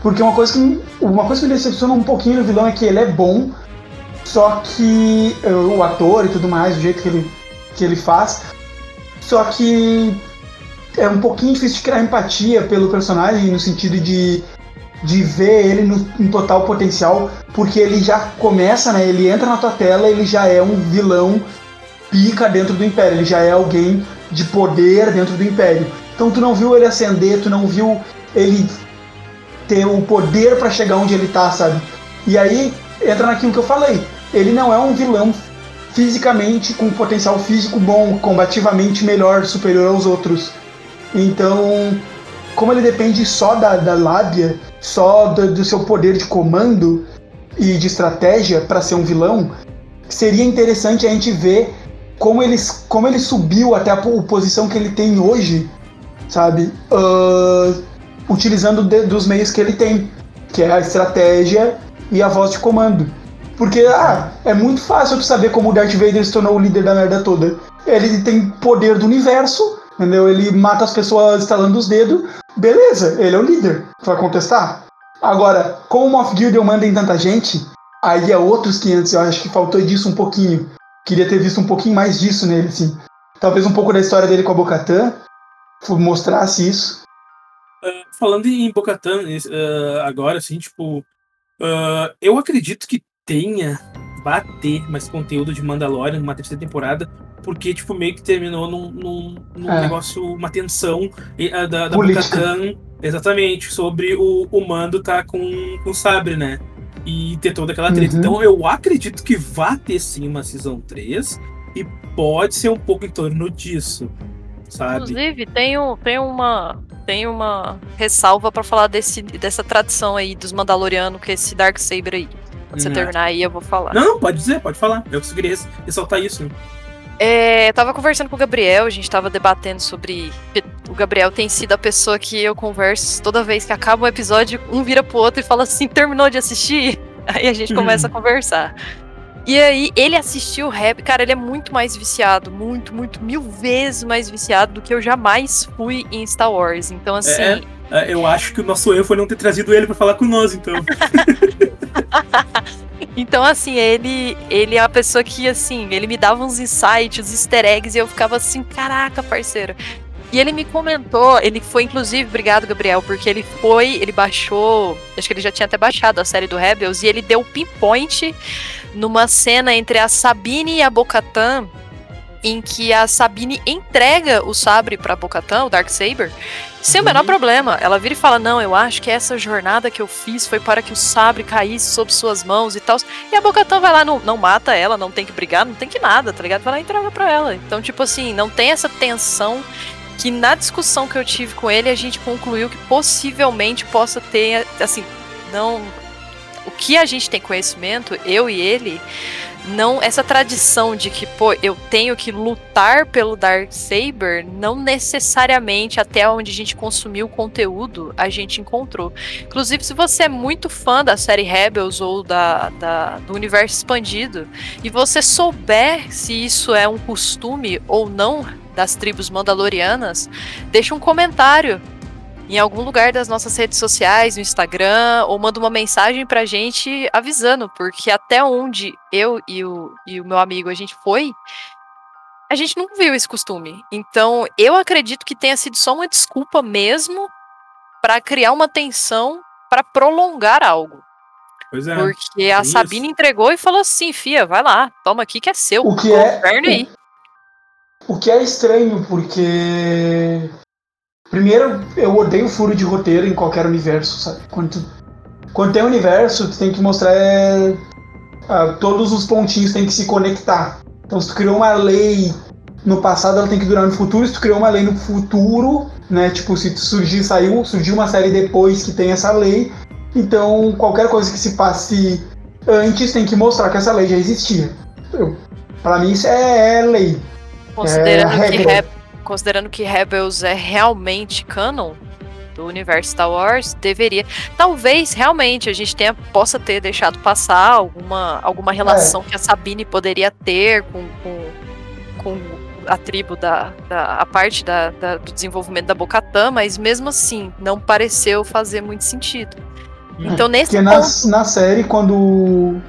Porque uma coisa que, uma coisa que me decepciona um pouquinho no vilão é que ele é bom, só que uh, o ator e tudo mais, o jeito que ele, que ele faz, só que é um pouquinho difícil de criar empatia pelo personagem, no sentido de, de ver ele no, em total potencial, porque ele já começa, né? Ele entra na tua tela, ele já é um vilão pica dentro do Império, ele já é alguém de poder dentro do Império. Então tu não viu ele ascender, tu não viu ele ter o poder para chegar onde ele tá, sabe? E aí entra naquilo que eu falei. Ele não é um vilão fisicamente com potencial físico bom, combativamente melhor, superior aos outros. Então, como ele depende só da, da lábia, só do, do seu poder de comando e de estratégia para ser um vilão, seria interessante a gente ver como, eles, como ele subiu até a posição que ele tem hoje, sabe? Uh, utilizando de, dos meios que ele tem, que é a estratégia e a voz de comando. Porque, ah, é muito fácil tu saber como o Darth Vader se tornou o líder da merda toda. Ele tem poder do universo, Entendeu? Ele mata as pessoas estalando os dedos. Beleza, ele é o líder. Vai contestar? Agora, como o Moff Gideon manda em tanta gente, aí é outros 500. Eu acho que faltou disso um pouquinho. Queria ter visto um pouquinho mais disso nele, assim. Talvez um pouco da história dele com a Bocatã mostrasse isso. Uh, falando em Bocatã, uh, agora, assim, tipo, uh, eu acredito que tenha, bater mais conteúdo de Mandalorian numa terceira temporada, porque, tipo, meio que terminou num, num, num é. negócio, uma tensão uh, da, da exatamente, sobre o, o Mando tá com, com o Sabre, né? E ter toda aquela treta. Uhum. Então eu acredito que vai ter sim uma Season 3 e pode ser um pouco em torno disso. sabe? Inclusive, tem, um, tem uma tem uma ressalva pra falar desse, dessa tradição aí dos Mandalorianos, que é esse Dark Saber aí. Quando você é. terminar aí, eu vou falar. Não, pode dizer, pode falar. Eu só queria ressaltar isso. né? É, eu tava conversando com o Gabriel, a gente tava debatendo sobre. O Gabriel tem sido a pessoa que eu converso toda vez que acaba um episódio, um vira pro outro e fala assim: terminou de assistir? Aí a gente começa a conversar. E aí, ele assistiu o rap, cara, ele é muito mais viciado, muito, muito, mil vezes mais viciado do que eu jamais fui em Star Wars. Então, assim, É. Ah, Eu acho que o nosso erro foi não ter trazido ele pra falar com nós, então. Então, assim, ele, ele é a pessoa que, assim, ele me dava uns insights, uns easter eggs, e eu ficava assim, caraca, parceiro. E ele me comentou, ele foi, inclusive, obrigado, Gabriel, porque ele foi, ele baixou, acho que ele já tinha até baixado a série do Rebels, e ele deu pinpoint numa cena entre a Sabine e a Bocatan, em que a Sabine entrega o sabre pra Bocatan, o Darksaber, sem o menor Uhum. problema. Ela vira e fala: Não, eu acho que essa jornada que eu fiz foi para que o sabre caísse sob suas mãos e tal. E a Bocatan vai lá, não, não mata ela, não tem que brigar, não tem que nada, tá ligado? Vai lá e entrega pra ela. Então, tipo assim, não tem essa tensão que na discussão que eu tive com ele, a gente concluiu que possivelmente possa ter, assim, não. O que a gente tem conhecimento, eu e ele, não essa tradição de que, pô, eu tenho que lutar pelo Dark Saber, não necessariamente até onde a gente consumiu o conteúdo a gente encontrou. Inclusive, se você é muito fã da série Rebels ou da, da- do universo expandido e você souber se isso é um costume ou não das tribos mandalorianas, deixa um comentário em algum lugar das nossas redes sociais, no Instagram, ou manda uma mensagem pra gente avisando, porque até onde eu e o, e o meu amigo a gente foi, a gente não viu esse costume. Então, eu acredito que tenha sido só uma desculpa mesmo pra criar uma tensão pra prolongar algo. Pois é. Porque a isso. Sabine entregou e falou assim: Fia, vai lá, toma aqui que é seu. O que é- Governa aí. O que é estranho, porque. Primeiro, eu odeio furo de roteiro em qualquer universo, sabe? Quando, tu- quando tem universo, tu tem que mostrar. é, todos os pontinhos têm que se conectar. Então, se tu criou uma lei no passado, ela tem que durar no futuro. Se tu criou uma lei no futuro, né? Tipo, se tu surgir, saiu, surgiu uma série depois que tem essa lei. Então, qualquer coisa que se passe antes tem que mostrar que essa lei já existia. Pra mim, isso é, é lei. Considerando, É, que regra. Considerando que Rebels é realmente canon do universo Star Wars, deveria. Talvez realmente a gente tenha, possa ter deixado passar alguma, alguma relação que a Sabine poderia ter com, com, com a tribo da, da a parte da, da- do desenvolvimento da Bocatã, mas mesmo assim não pareceu fazer muito sentido. Então nesse Porque na, ponto, na série, quando.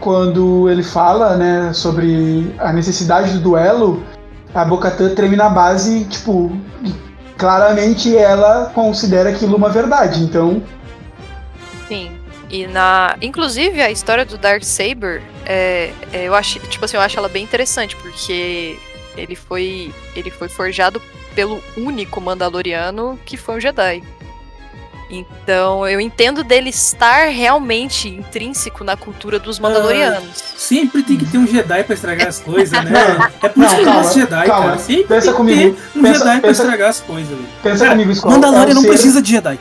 Quando ele fala, né, sobre a necessidade do duelo, a Bocatã treme na base, tipo, claramente ela considera aquilo uma verdade. Então, Sim. E na. Inclusive, a história do Dark Saber, é, é, eu acho, tipo assim, eu acho ela bem interessante, porque ele foi. Ele foi forjado pelo único Mandaloriano que foi um Jedi. Então, eu entendo dele estar realmente intrínseco na cultura dos Mandalorianos. Sempre tem que ter um Jedi pra estragar as coisas, né? É por isso que eu gosto de Jedi, calma. cara. Sempre Pensa tem que comigo. ter um Pensa- Jedi pra pensa- estragar as coisas, velho. pensa Cara, comigo, Skull. Mandalorian é o não ser- precisa de Jedi.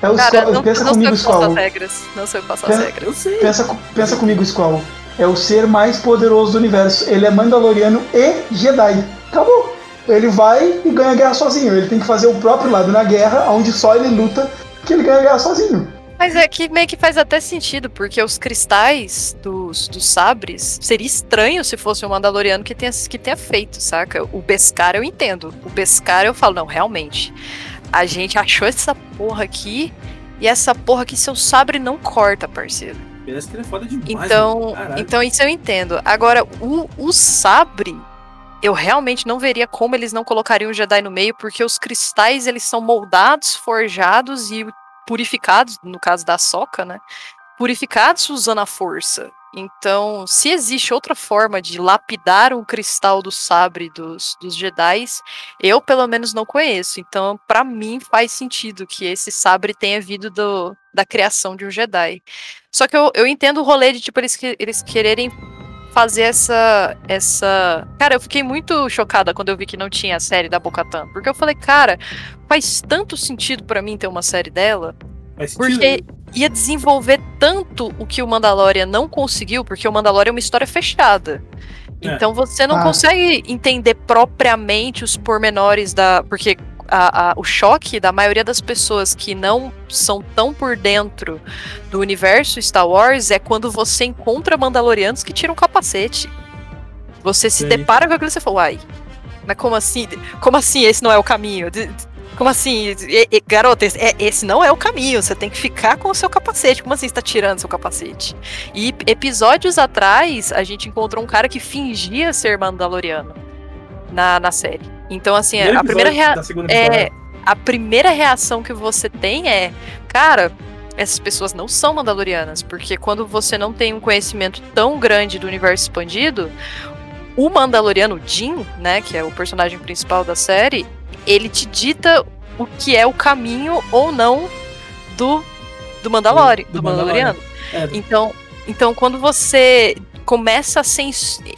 É o Cara, não, pensa não comigo, as Skull. regras. Não sei eu que faço as Pensa- regras. Eu sei. Pensa, pensa comigo, Skull. É o ser mais poderoso do universo. Ele é Mandaloriano e Jedi. Acabou. Ele vai e ganha a guerra sozinho. Ele tem que fazer o próprio lado na guerra, onde só ele luta, que ele ganha a guerra sozinho. Mas é que meio que faz até sentido, porque os cristais dos, dos sabres seria estranho se fosse um Mandaloriano que tenha, que tenha feito, saca? O Beskar eu entendo. O Beskar eu falo, não, realmente. A gente achou essa porra aqui e essa porra aqui seu sabre não corta, parceiro. Parece que ele é foda demais. Então. Caralho. então isso eu entendo. Agora, o, o sabre, eu realmente não veria como eles não colocariam o Jedi no meio, porque os cristais eles são moldados, forjados e purificados, no caso da soca, né? Purificados usando a força. Então, se existe outra forma de lapidar um cristal do sabre dos, dos Jedi, eu pelo menos não conheço. Então, pra mim faz sentido que esse sabre tenha vindo do, da criação de um Jedi. Só que eu, eu entendo o rolê de, tipo, eles, eles quererem fazer essa essa, cara, eu fiquei muito chocada quando eu vi que não tinha a série da Bocatan, porque eu falei, cara, faz tanto sentido para mim ter uma série dela, porque ia desenvolver tanto o que o Mandalorian não conseguiu, porque o Mandalorian é uma história fechada. É. Então você não ah. consegue entender propriamente os pormenores da. Porque a, a, o choque da maioria das pessoas que não são tão por dentro do universo Star Wars é quando você encontra Mandalorianos que tiram capacete. Você se Sim. depara com aquilo e você fala, uai, mas como assim? Como assim esse não é o caminho? Como assim? E, e, garota, esse, é, esse, não é o caminho. Você tem que ficar com o seu capacete. Como assim está tirando seu capacete? E episódios atrás, a gente encontrou um cara que fingia ser Mandaloriano na, na série. Então, assim, a primeira, rea é, a primeira reação que você tem é, cara, essas pessoas não são Mandalorianas, porque quando você não tem um conhecimento tão grande do universo expandido, o Mandaloriano Jin, né, que é o personagem principal da série, ele te dita o que é o caminho ou não do do Mandalori, do, do Mandaloriano. É. Então, então quando você começa a ser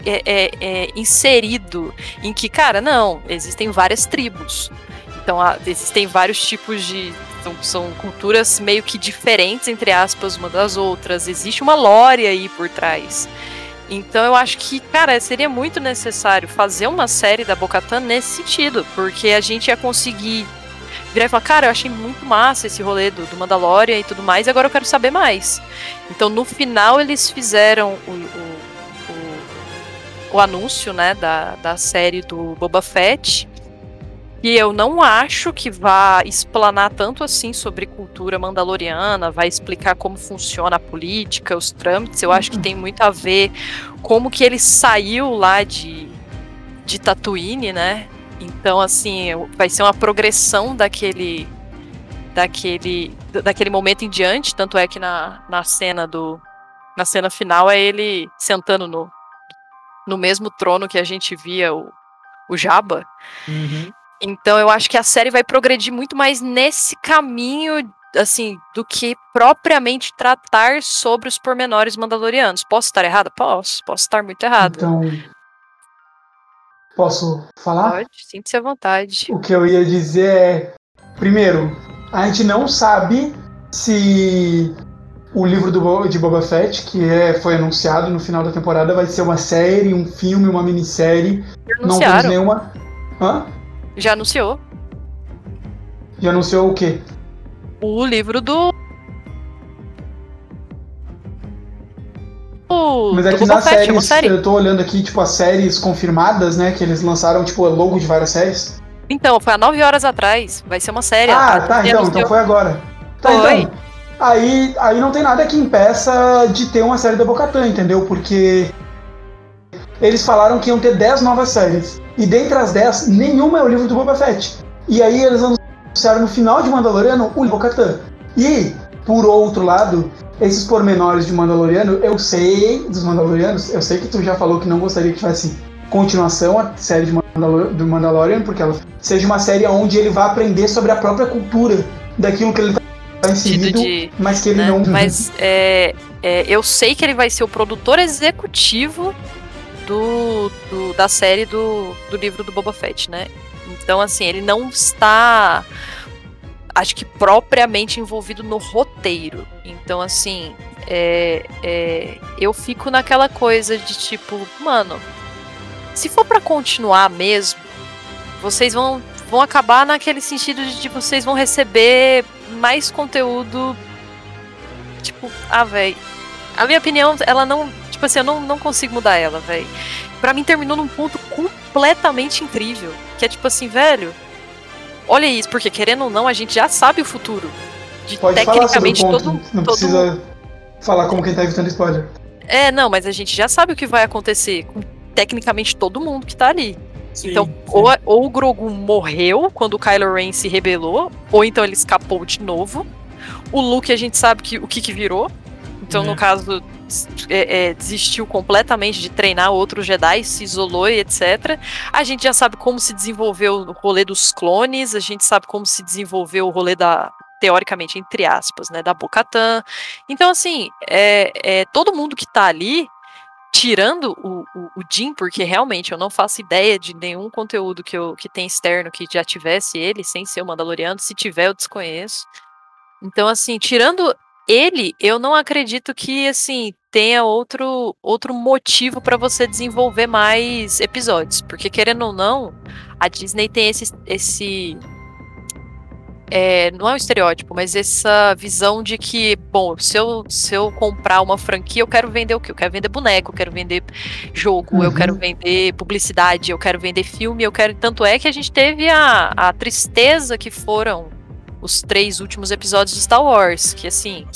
é, é, é, inserido em que, cara, não, existem várias tribos. Então, há, existem vários tipos de. São, são, culturas meio que diferentes, entre aspas, uma das outras. Existe uma lore aí por trás. Então, eu acho que, cara, seria muito necessário fazer uma série da Bocatan nesse sentido, porque a gente ia conseguir virar e falar, cara, eu achei muito massa esse rolê do, do Mandalorian e tudo mais, e agora eu quero saber mais. Então, no final, eles fizeram o, o, o anúncio, né, da, da série do Boba Fett, e eu não acho que vá explanar tanto assim sobre cultura mandaloriana, vai explicar como funciona a política, os trâmites. Eu acho que tem muito a ver como que ele saiu lá de, de Tatooine, né? Então, assim, vai ser uma progressão daquele daquele daquele momento em diante, tanto é que na, na cena do na cena final é ele sentando no no mesmo trono que a gente via o, o Jabba. Uhum. Então eu acho que a série vai progredir muito mais nesse caminho assim, do que propriamente tratar sobre os pormenores mandalorianos. Posso estar errada? Posso, posso estar muito errada. Então, Posso falar? Pode, sinta-se à vontade. O que eu ia dizer é: primeiro, a gente não sabe se o livro do, de Boba Fett, que é, foi anunciado no final da temporada, vai ser uma série, um filme, uma minissérie. Já não temos nenhuma. Hã? Já anunciou. Já anunciou o quê? O livro do Mas aqui nas séries, série. eu tô olhando aqui, tipo, as séries confirmadas, né? Que eles lançaram, tipo, logo de várias séries. Então, foi há nove horas atrás. Vai ser uma série. Ah, tá, então, então foi agora. Tá, foi. então. Aí, aí não tem nada que impeça de ter uma série da Bocatã, entendeu? Porque eles falaram que iam ter dez novas séries. E dentre as dez, nenhuma é o livro do Boba Fett. E aí eles anunciaram no final de Mandaloriano o Bocatã. E, por outro lado, esses pormenores de Mandaloriano, eu sei dos Mandalorianos, eu sei que tu já falou que não gostaria que tivesse continuação a série de Mandalor do Mandalorian, porque ela seja uma série onde ele vai aprender sobre a própria cultura daquilo que ele está inserido, de, mas que ele né? não. Mas é, é, eu sei que ele vai ser o produtor executivo do, do, da série do, do livro do Boba Fett, né? Então, assim, ele não está acho que propriamente envolvido no roteiro. Então, assim, é, é, eu fico naquela coisa de tipo, mano, se for para continuar mesmo, vocês vão, vão acabar naquele sentido de tipo, vocês vão receber mais conteúdo. Tipo, ah, velho. A minha opinião, ela não. Tipo assim, eu não, não consigo mudar ela, velho. Pra mim terminou num ponto completamente incrível. Que é tipo assim, velho Olha isso, porque querendo ou não, a gente já sabe o futuro. De, Pode tecnicamente falar sobre o ponto. todo. Não todo precisa falar como quem tá evitando spoiler. É, não, mas a gente já sabe o que vai acontecer com tecnicamente todo mundo que tá ali. Sim, então, sim. Ou, ou o Grogu morreu quando o Kylo Ren se rebelou, ou então ele escapou de novo. O Luke a gente sabe que, o que, que virou. Então, é. no caso, é, é, desistiu completamente de treinar outros Jedi, se isolou e etc. A gente já sabe como se desenvolveu o rolê dos clones, a gente sabe como se desenvolveu o rolê da, teoricamente, entre aspas, né, da Bocatã. Então, assim, é, é, todo mundo que tá ali tirando o, o, o Jim, porque realmente eu não faço ideia de nenhum conteúdo que, eu, que tem externo que já tivesse ele, sem ser o Mandaloriano. Se tiver, eu desconheço. Então, assim, tirando ele, eu não acredito que, assim, tenha outro, outro motivo para você desenvolver mais episódios. Porque, querendo ou não, a Disney tem esse, esse é, não é um estereótipo, mas essa visão de que, bom, se eu, se eu comprar uma franquia, eu quero vender o quê? Eu quero vender boneco, eu quero vender jogo, uhum. eu quero vender publicidade, eu quero vender filme, eu quero. Tanto é que a gente teve a, a tristeza que foram os três últimos episódios de Star Wars, que assim,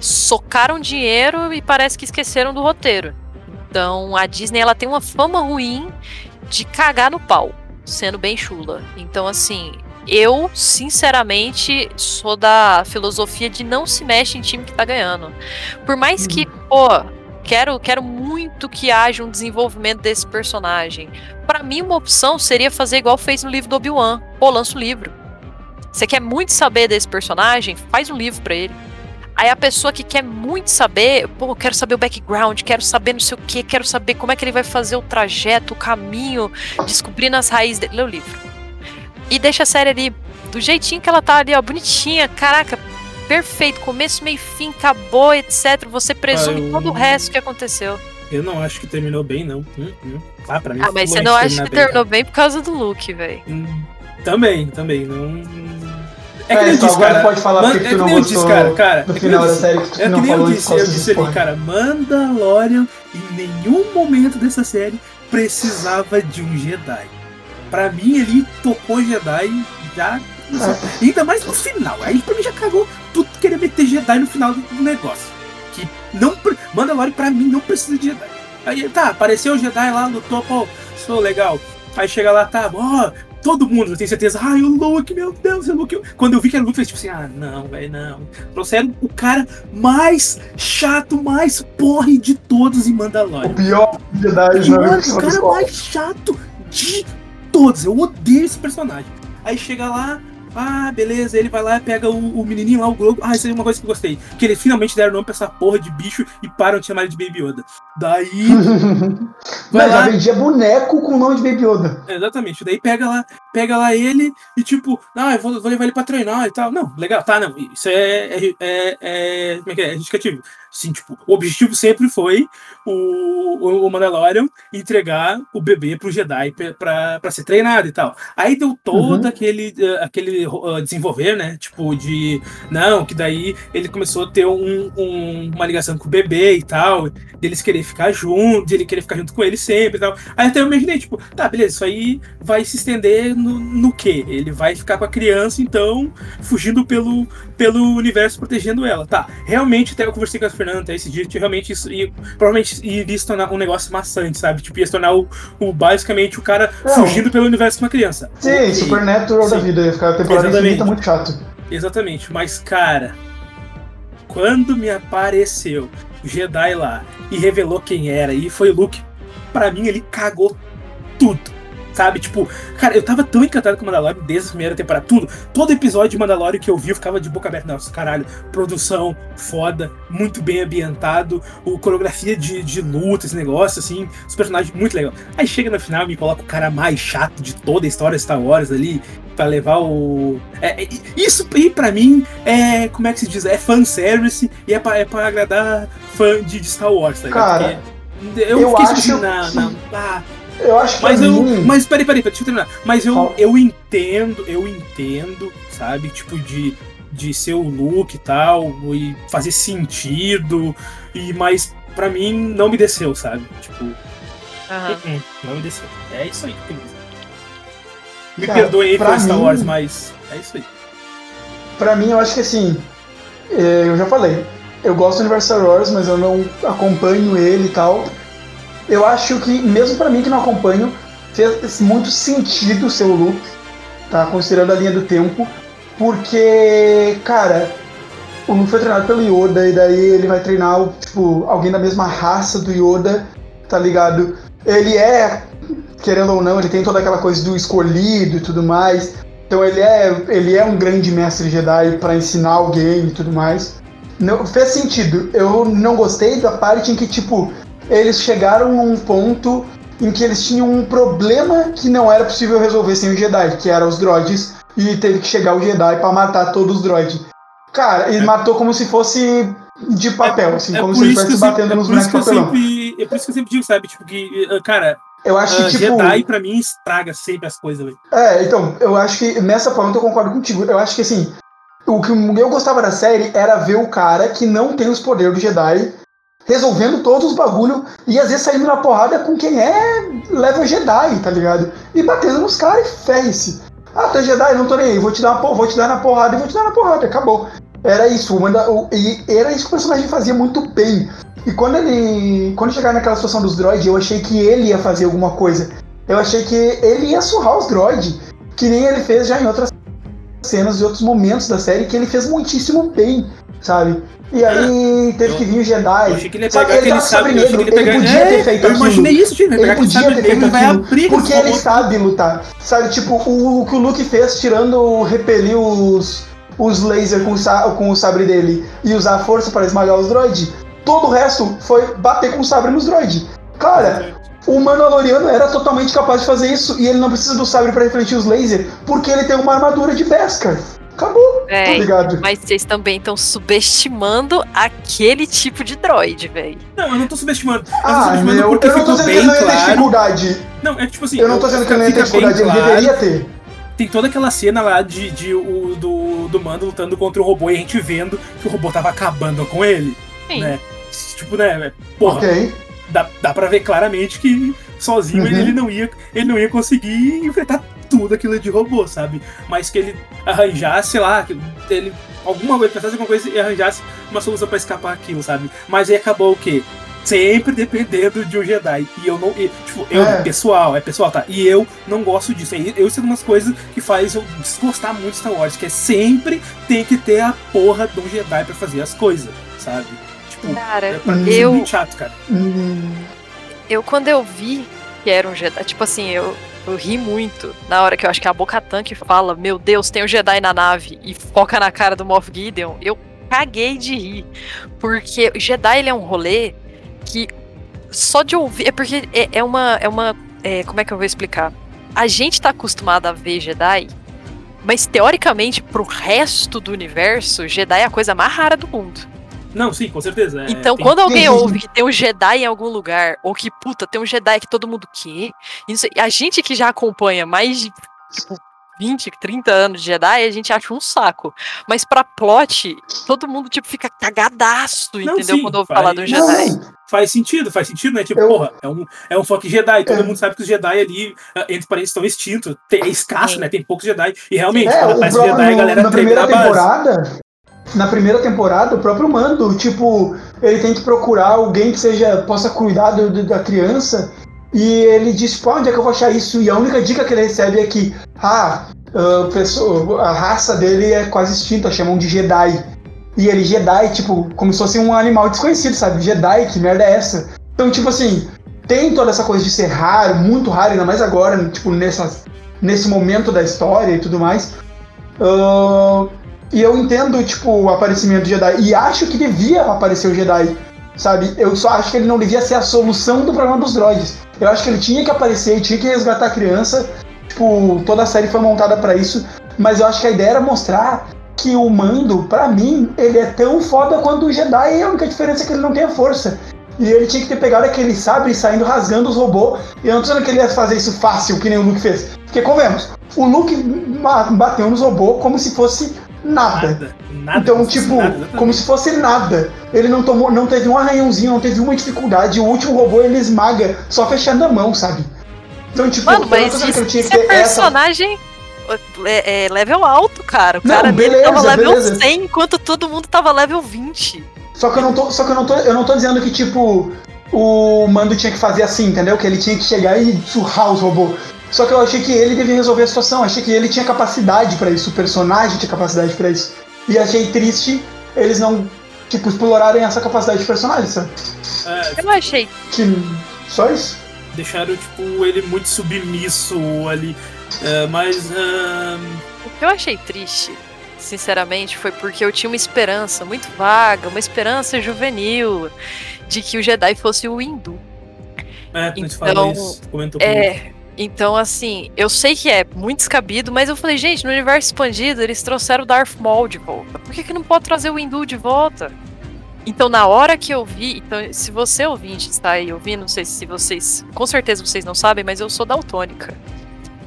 socaram dinheiro e parece que esqueceram do roteiro. Então a Disney ela tem uma fama ruim de cagar no pau, sendo bem chula. Então, assim, eu, sinceramente, sou da filosofia de não se mexe em time que tá ganhando. Por mais que, uhum. pô, quero, quero muito que haja um desenvolvimento desse personagem. Para mim, uma opção seria fazer igual fez no livro do Obi-Wan. Pô, lança o livro. Você quer muito saber desse personagem? Faz um livro para ele. Aí a pessoa que quer muito saber, pô, quero saber o background, quero saber não sei o que, quero saber como é que ele vai fazer o trajeto, o caminho, descobrindo as raízes dele. Lê o livro e deixa a série ali do jeitinho que ela tá ali, ó, bonitinha. Caraca, perfeito, começo, meio fim, acabou, etc. Você presume ah, eu... todo o resto que aconteceu. Eu não acho que terminou bem, não. Hum, hum. Ah, pra mim ah mas você não acha que terminou bem, bem por causa do Luke, velho? Hum, também, também. Não. É que é, nem eu disse, cara. pode falar Man, é que nem eu disse, cara. cara no é final da série que é que nem eu disse, eu disse ali, cara. Mandalorian, em nenhum momento dessa série, precisava de um Jedi. Pra mim, ele tocou Jedi já. É. Ainda mais no final. Aí pra mim já cagou tudo querer meter Jedi no final do negócio. Que não. Mandalorian pra mim não precisa de Jedi. Aí tá, apareceu o Jedi lá, lutou, pô, sou legal. Aí chega lá, tá, ó, todo mundo, eu tenho certeza, ai, o Luke, meu Deus, o Luke. Quando eu vi que era o Luke, eu falei tipo assim, ah, não, velho, não. Trouxeram o cara mais chato, mais porre de todos em Mandalorian. O pior Jedi, né? O cara mais chato de todos. Eu odeio esse personagem. Aí chega lá, ah, beleza, ele vai lá pega o, o, menininho lá, o Globo. Ah, isso é uma coisa que eu gostei. Que eles finalmente deram nome pra essa porra de bicho e param de chamar ele de Baby Yoda. Daí. vai Mas lá... já vendia boneco com o nome de Baby Yoda. exatamente. Daí pega lá, pega lá ele e tipo, ah, eu vou, vou levar ele pra treinar e tal. Não, legal, tá, não. Isso é. é, é, é como é que é? É justificativo. Assim, tipo, o objetivo sempre foi o, o Mandalorian entregar o bebê pro Jedi pra, pra ser treinado e tal. Aí deu todo uhum. aquele, uh, aquele uh, desenvolver, né? Tipo, de. Não, que daí ele começou a ter um, um, uma ligação com o bebê e tal. Deles querer ficar junto, de ele querer ficar junto com ele sempre e tal. Aí até eu imaginei, tipo, tá, beleza, isso aí vai se estender no, no quê? Ele vai ficar com a criança, então, fugindo pelo, pelo universo, protegendo ela. Tá, realmente, até eu conversei com a Fernanda até esse dia, realmente isso ia, provavelmente iria se tornar um negócio maçante, sabe? Tipo, ia se tornar o, o basicamente o cara Não. fugindo pelo universo de uma criança. Sim, e, Supernatural sim. da vida, ia ficar a temporada Exatamente. infinita muito chato. Exatamente, mas cara, quando me apareceu o Jedi lá e revelou quem era, e foi o Luke, para mim ele cagou tudo sabe? Tipo, cara, eu tava tão encantado com Mandalorian desde a primeira temporada, tudo. Todo episódio de Mandalorian que eu vi, eu ficava de boca aberta. Nossa, caralho, produção foda, muito bem ambientado, o coreografia de, de luta, esse negócio, assim, os personagens muito legal. Aí chega no final e me coloca o cara mais chato de toda a história Star Wars ali, para levar o. É, é, isso aí pra mim é. Como é que se diz? É fanservice e é pra, é pra agradar fã de, de Star Wars, tá ligado? Cara, Porque eu, eu fiquei acho na, na, ah, eu acho que. Mas eu. Mim... Mas peraí, peraí, deixa eu terminar. Mas eu, eu entendo, eu entendo, sabe? Tipo, de, de ser o look e tal, e fazer sentido. E, mas pra mim não me desceu, sabe? Tipo. Uhum. Não me desceu. É isso aí, beleza. Me Cara, perdoe aí por Star Wars, mas é isso aí. Pra mim, eu acho que assim. É, eu já falei. Eu gosto do universo Star Wars, mas eu não acompanho ele e tal eu acho que, mesmo para mim que não acompanho, fez muito sentido o seu look, tá? Considerando a linha do tempo, porque, cara, o Luke foi treinado pelo Yoda, e daí ele vai treinar, tipo, alguém da mesma raça do Yoda, tá ligado? Ele é, querendo ou não, ele tem toda aquela coisa do escolhido e tudo mais. Então ele é, ele é um grande mestre Jedi para ensinar alguém e tudo mais. Não, fez sentido. Eu não gostei da parte em que, tipo, eles chegaram num ponto em que eles tinham um problema que não era possível resolver sem o Jedi, que eram os droids, e teve que chegar o Jedi para matar todos os droids. Cara, ele é. matou como se fosse de papel, é, assim, é como se ele estivesse batendo é nos bonecos de papelão. Sempre, é por isso que eu sempre digo, sabe, tipo, que, uh, cara, eu acho que, uh, tipo... Jedi, pra mim, estraga sempre as coisas, velho. É, então, eu acho que nessa ponta eu concordo contigo. Eu acho que, assim, o que eu gostava da série era ver o cara que não tem os poderes do Jedi resolvendo todos os bagulho e às vezes saindo na porrada com quem é level Jedi, tá ligado? E batendo nos caras e ferre-se. Ah, tu é Jedi, não tô nem aí, vou te, dar uma, vou te dar na porrada e vou te dar na porrada, acabou. Era isso, manda, e era isso que o personagem fazia muito bem. E quando ele. Quando chegar naquela situação dos droids, eu achei que ele ia fazer alguma coisa. Eu achei que ele ia surrar os droids. Que nem ele fez já em outras cenas e outros momentos da série, que ele fez muitíssimo bem, sabe? E aí teve eu, que vir o Jedi. Eu achei que ele ia pegar aquele sabre negro. Ele, podia é, ter feito eu aquilo. imaginei isso, Ele, ele podia ter feito aquilo. Porque ele sabe lutar. Sabe, tipo, o, o que o Luke fez, tirando repelir os, os lasers com, com o sabre dele e usar a força para esmagar os droids, todo o resto foi bater com o sabre nos droids. Cara, o Mandaloriano era totalmente capaz de fazer isso e ele não precisa do sabre para refletir os lasers porque ele tem uma armadura de Beskar. Acabou, é, tá ligado? Mas vocês também estão subestimando aquele tipo de droid, velho. Não, eu não tô subestimando. Eu ah, tô subestimando meu, porque eu não tô dizendo que ele não ia ter dificuldade. Não, é tipo assim. Eu não tô dizendo que ele não ia ter dificuldade, ele deveria ter. Tem toda aquela cena lá de, de o, do, do Mando lutando contra o robô e a gente vendo que o robô tava acabando com ele. Sim. Né? Tipo, né? Porra. Ok. Dá, dá pra ver claramente que sozinho uhum. ele, ele, não ia, ele não ia conseguir enfrentar tudo aquilo de robô, sabe? Mas que ele arranjasse lá, que ele alguma coisa, pensasse alguma coisa e arranjasse uma solução para escapar aquilo, sabe? Mas aí acabou o quê? Sempre dependendo de um Jedi. E eu não. E, tipo, eu, é. pessoal, é pessoal, tá? E eu não gosto disso. Eu isso é umas coisas que faz eu desgostar muito de Star Wars, que é sempre tem que ter a porra de um Jedi pra fazer as coisas, sabe? Tipo, cara, é, pra mim eu... é muito chato, cara. Eu, quando eu vi que era um Jedi, tipo assim, eu eu ri muito na hora que eu acho que a Boca Tanque fala: Meu Deus, tem um Jedi na nave e foca na cara do Moff Gideon. Eu caguei de rir. Porque o Jedi ele é um rolê que só de ouvir. É porque é, é uma. É uma é, como é que eu vou explicar? A gente tá acostumado a ver Jedi, mas teoricamente, pro resto do universo, Jedi é a coisa mais rara do mundo. Não, sim, com certeza. É, então, tem... quando alguém ouve que tem um Jedi em algum lugar, ou que, puta, tem um Jedi que todo mundo quer, isso, a gente que já acompanha mais de, tipo, 20, 30 anos de Jedi, a gente acha um saco. Mas pra plot, todo mundo, tipo, fica cagadaço, não, entendeu? Sim, quando ouve faz... falar do Jedi. Não. Faz sentido, faz sentido, né? Tipo, eu... porra, é um, é um foco Jedi. Todo é. mundo sabe que os Jedi ali, ah, entre parentes, estão extintos. É escasso, né? Tem poucos Jedi. E realmente, é, quando aparece Jedi, a galera na primeira temporada, na primeira temporada, o próprio Mando, tipo, ele tem que procurar alguém que seja possa cuidar do, da criança. E ele diz, pô, onde é que eu vou achar isso? E a única dica que ele recebe é que, ah, a, pessoa, a raça dele é quase extinta, chamam de Jedi. E ele, Jedi, tipo, como se fosse um animal desconhecido, sabe? Jedi, que merda é essa? Então, tipo assim, tem toda essa coisa de ser raro, muito raro, ainda mais agora, tipo, nessas, nesse momento da história e tudo mais. Uh, e eu entendo, tipo, o aparecimento do Jedi. E acho que devia aparecer o Jedi. Sabe? Eu só acho que ele não devia ser a solução do problema dos droids. Eu acho que ele tinha que aparecer, tinha que resgatar a criança. Tipo, toda a série foi montada para isso. Mas eu acho que a ideia era mostrar que o Mando, para mim, ele é tão foda quanto o Jedi. E a única diferença é que ele não tem a força. E ele tinha que ter pegado aquele sabre saindo rasgando os robôs. E eu não tô dizendo que ele ia fazer isso fácil, que nem o Luke fez. Porque, convenhamos, o Luke bateu nos robôs como se fosse nada. nada, nada então, tipo, nada, como se fosse nada. Ele não tomou, não teve um arranhãozinho, não teve uma dificuldade. O último robô ele esmaga só fechando a mão, sabe? Então, tipo, Mano, mas isso, que eu tinha que ter é personagem essa... é, é, level alto, cara. O não, cara beleza, dele tava level beleza. 100 enquanto todo mundo tava level 20. Só que eu não tô, só que eu não tô, eu não tô dizendo que tipo o Mando tinha que fazer assim, entendeu? Que ele tinha que chegar e surrar os robôs. Só que eu achei que ele devia resolver a situação, achei que ele tinha capacidade para isso, o personagem tinha capacidade para isso. E achei triste eles não, tipo, explorarem essa capacidade de personagem, sabe? É, eu achei. Que. Só isso? Deixaram, tipo, ele muito submisso ali. É, mas. O que eu achei triste, sinceramente, foi porque eu tinha uma esperança muito vaga, uma esperança juvenil. de que o Jedi fosse o Windu. É, a gente Então, isso. É, então assim, eu sei que é muito descabido, mas eu falei, gente, no universo expandido eles trouxeram o Darth Maul de volta. Por que, que não pode trazer o Windu de volta? Então, na hora que eu vi, então, se você ouvinte está aí ouvindo, não sei se vocês, com certeza vocês não sabem, mas eu sou daltônica.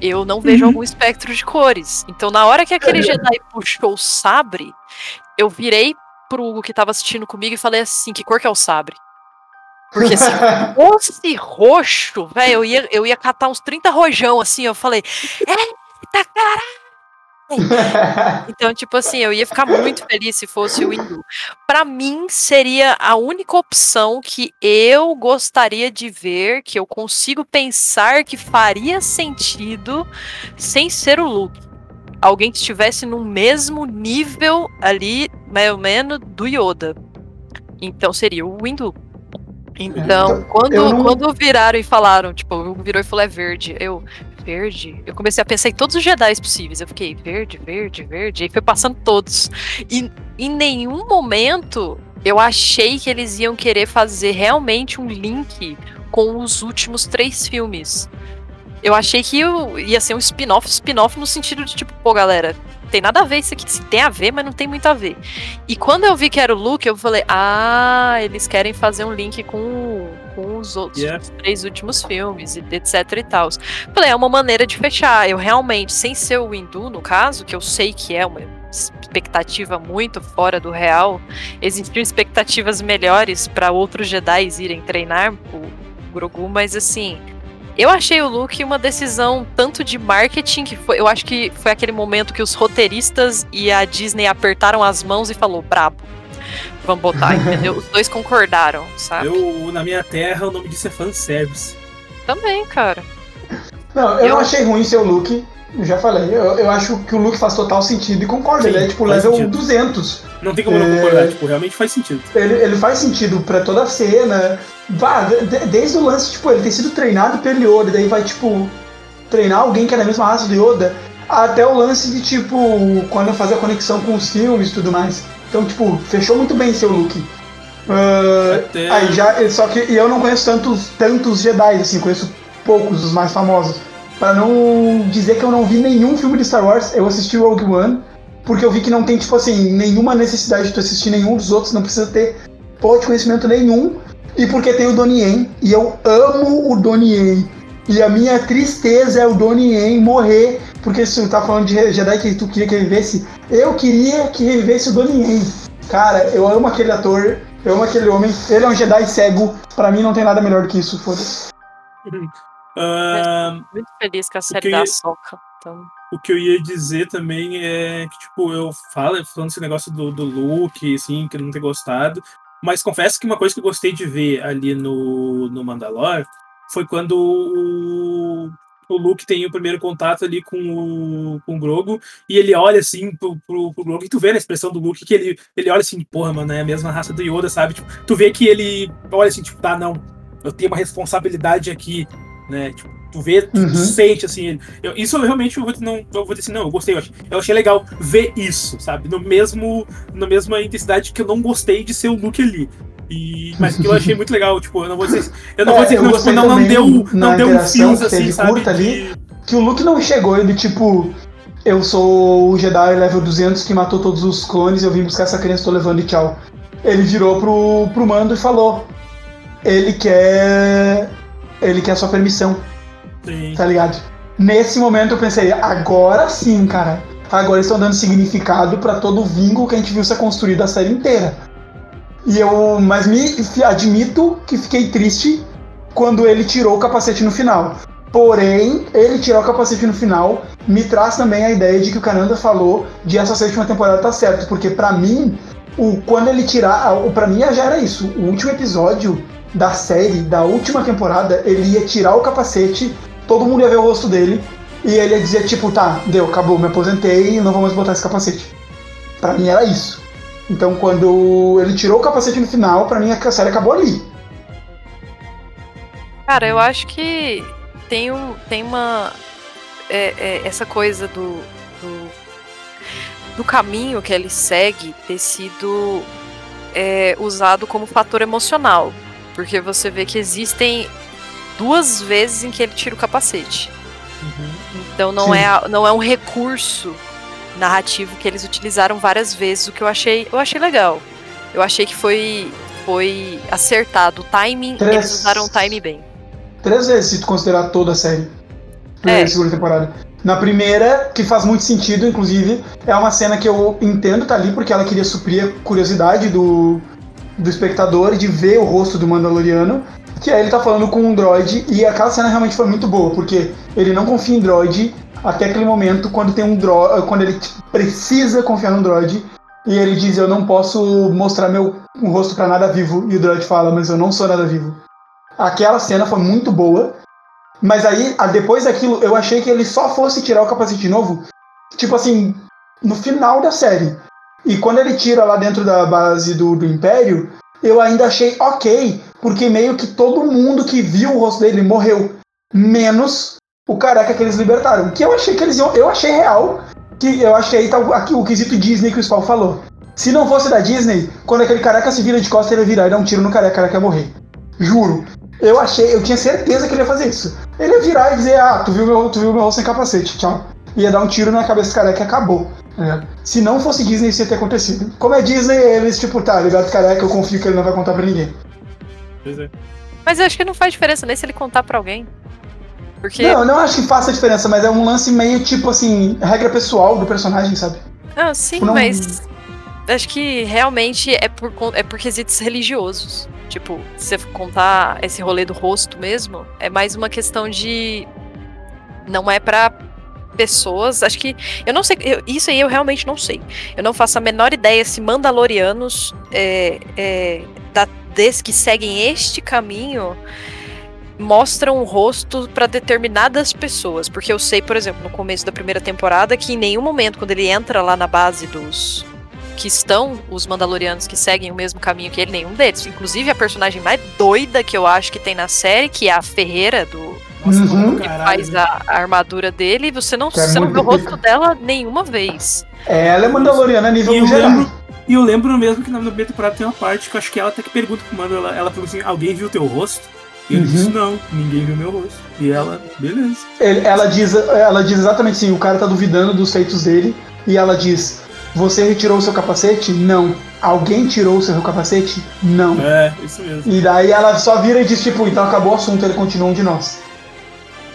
Eu não vejo Uhum. algum espectro de cores. Então, na hora que aquele Jedi puxou o sabre, eu virei pro Hugo que tava assistindo comigo e falei assim: que cor que é o sabre? Porque se fosse roxo, velho, eu ia, eu ia catar uns 30 rojão assim. Eu falei: Eita caralho! Então, tipo assim, eu ia ficar muito feliz se fosse o Hindu. Pra mim, seria a única opção que eu gostaria de ver, que eu consigo pensar que faria sentido sem ser o Luke. Alguém que estivesse no mesmo nível ali, mais ou menos, do Yoda. Então seria o Windu. Então, Então, quando, não- quando viraram e falaram, tipo, virou e falou é verde. Eu, verde? Eu comecei a pensar em todos os Jedi possíveis. Eu fiquei, verde, verde, verde. E foi passando todos. E em nenhum momento eu achei que eles iam querer fazer realmente um link com os últimos três filmes. Eu achei que ia ser um spin-off, spin-off no sentido de tipo, pô, galera, tem nada a ver isso aqui. Se tem a ver, mas não tem muito a ver. E quando eu vi que era o Luke, eu falei, ah, eles querem fazer um link com, com os outros Yeah. os três últimos filmes, e etc e tal. Falei, é uma maneira de fechar. Eu realmente, sem ser o Hindu, no caso, que eu sei que é uma expectativa muito fora do real, existiam expectativas melhores para outros Jedi irem treinar o Grogu, mas assim. Eu achei o Luke uma decisão tanto de marketing que foi, eu acho que foi aquele momento que os roteiristas e a Disney apertaram as mãos e falou brabo. Vamos botar, entendeu? Os dois concordaram, sabe? Eu, na minha terra, o nome disso é fanservice. Também, cara. Não, eu, Eu- não achei ruim seu look. Eu já falei. Eu, eu acho que o look faz total sentido e concordo. Sim, ele é tipo level sentido. 200. Não tem como É. não concordar, tipo, realmente faz sentido. Ele, ele faz sentido pra toda a cena. Vá, de- de- desde o lance, tipo, ele ter sido treinado pelo Yoda, e daí vai, tipo, treinar alguém que é da mesma raça do Yoda, até o lance de, tipo, quando fazer a conexão com os filmes e tudo mais. Então, tipo, fechou muito bem seu look. Ah, Até- Aí já, só que eu não conheço tantos, tantos Jedi, assim, conheço poucos, os mais famosos. Pra não dizer que eu não vi nenhum filme de Star Wars, eu assisti Rogue One, porque eu vi que não tem, tipo assim, nenhuma necessidade de tu assistir nenhum dos outros, não precisa ter de conhecimento nenhum. E porque tem o Donnie Yen, e eu amo o Donnie Yen. E a minha tristeza é o Donnie Yen morrer, porque se tu tá falando de Jedi que tu queria que ele vivesse, eu queria que revivesse o Donnie Yen. Cara, eu amo aquele ator, eu amo aquele homem, ele é um Jedi cego, pra mim não tem nada melhor do que isso, foda-se. Ah, Muito feliz com a série da Soca. Então, o que eu ia dizer também é que, tipo, eu falo, falando esse negócio do, do look, assim, que eu não ter gostado. Mas confesso que uma coisa que eu gostei de ver ali no, no Mandalor foi quando o, o Luke tem o primeiro contato ali com o, com o Grogo e ele olha assim pro, pro, pro Grogo e tu vê na expressão do Luke que ele, ele olha assim, porra, mano, é a mesma raça do Yoda, sabe? Tipo, tu vê que ele olha assim, tipo, tá, não, eu tenho uma responsabilidade aqui, né? Tipo, tu vê, tu Uhum. sente assim. eu- isso eu realmente eu vou, não, eu vou dizer assim, não, eu gostei, eu achei, eu achei legal ver isso, sabe? No mesmo, na mesma intensidade que eu não gostei de ser o Luke ali. E, mas que eu achei muito legal, tipo, eu não vou dizer, eu não É, vou dizer não, tipo, não, não deu, não deu um fios assim, sabe? ali. Que o Luke não chegou, ele tipo, eu sou o Jedi level 200 que matou todos os clones, eu vim buscar essa criança, tô levando e tchau. Ele virou pro, pro Mando e falou, ele quer, ele quer a sua permissão, Sim. tá ligado? Nesse momento eu pensei, agora sim, cara. Agora estão dando significado pra todo o vínculo que a gente viu ser construído a série inteira. E eu, mas me admito que fiquei triste quando ele tirou o capacete no final. Porém, ele tirar o capacete no final me traz também a ideia de que o Cananda falou de essa sétima temporada tá certo, porque pra mim, o quando ele tirar, o para mim já era isso. O último episódio da série, da última temporada, ele ia tirar o capacete, todo mundo ia ver o rosto dele e ele ia dizer tipo, tá, deu, acabou, me aposentei, não vou mais botar esse capacete. Pra mim era isso. Então quando ele tirou o capacete no final, pra mim a série acabou ali. cara, eu acho que tem, um, tem uma. é, é, essa coisa do, do, do caminho que ele segue ter sido é, usado como fator emocional. Porque você vê que existem duas vezes em que ele tira o capacete. Uhum. Então não Sim. é, não é um recurso narrativo que eles utilizaram várias vezes, o que eu achei, eu achei legal. Eu achei que foi foi acertado o timing, Três. eles usaram o timing bem. Três vezes, se tu considerar toda a série. Primeira É. e segunda temporada. Na primeira, que faz muito sentido, inclusive, é uma cena que eu entendo tá ali porque ela queria suprir a curiosidade do, do espectador de ver o rosto do Mandaloriano. Que aí ele tá falando com um droid e aquela cena realmente foi muito boa, porque ele não confia em droid até aquele momento quando tem um droid. Quando ele tipo, precisa confiar num droid. E ele diz, eu não posso mostrar meu um rosto pra nada vivo. E o droid fala, mas eu não sou nada vivo. Aquela cena foi muito boa. Mas aí, depois daquilo, eu achei que ele só fosse tirar o capacete de novo, tipo assim, no final da série. E quando ele tira lá dentro da base do, do Império, eu ainda achei ok, porque meio que todo mundo que viu o rosto dele morreu. Menos o careca que eles libertaram. Que eu achei que eles iam. Eu achei real. Que eu achei tá aqui o quesito Disney que o Spawn falou. Se não fosse da Disney, quando aquele careca se vira de costas, ele ia virar e dar um tiro no careca, o careca ia morrer. Juro. Eu achei, eu tinha certeza que ele ia fazer isso. Ele ia virar e dizer, ah, tu viu meu, tu viu meu rosto sem capacete, tchau. Ia dar um tiro na cabeça do careca e acabou. né? Se não fosse Disney, isso ia ter acontecido. Como é Disney, eles, tipo, tá, ligado, careca, eu confio que ele não vai contar pra ninguém. Pois é. Mas eu acho que não faz diferença nem se ele contar pra alguém. Porque Não, eu não acho que faça diferença, mas é um lance meio, tipo assim, regra pessoal do personagem, sabe? Ah, sim, Não- mas acho que realmente é por, é por quesitos religiosos. Tipo, se você contar esse rolê do rosto mesmo, é mais uma questão de. Não é pra pessoas. Acho que. Eu não sei. eu- isso aí eu realmente não sei. Eu não faço a menor ideia se Mandalorianos é, é, da, des que seguem este caminho mostram o rosto pra determinadas pessoas, porque eu sei, por exemplo, no começo da primeira temporada que em nenhum momento quando ele entra lá na base dos que estão os Mandalorianos que seguem o mesmo caminho que ele, nenhum deles. Inclusive a personagem mais doida que eu acho que tem na série, que é a Ferreira do Nossa, Uhum. que faz a, a armadura dele, você não, é você não vê o rosto dela nenhuma vez. Ela é Mandaloriana a nível E eu geral. lembro, e eu lembro mesmo que na primeira temporada tem uma parte que eu acho que ela até que pergunta pro Mando, ela, ela falou assim, alguém viu teu rosto? E ele Uhum. disse, não, ninguém viu meu rosto. E ela, beleza. Ele- ela, diz, ela diz exatamente assim: o cara tá duvidando dos feitos dele, e ela diz: Você retirou o seu capacete? Não. Alguém tirou o seu capacete? Não. É, isso mesmo. E daí ela só vira e diz: Tipo, então acabou o assunto, ele continua um de nós.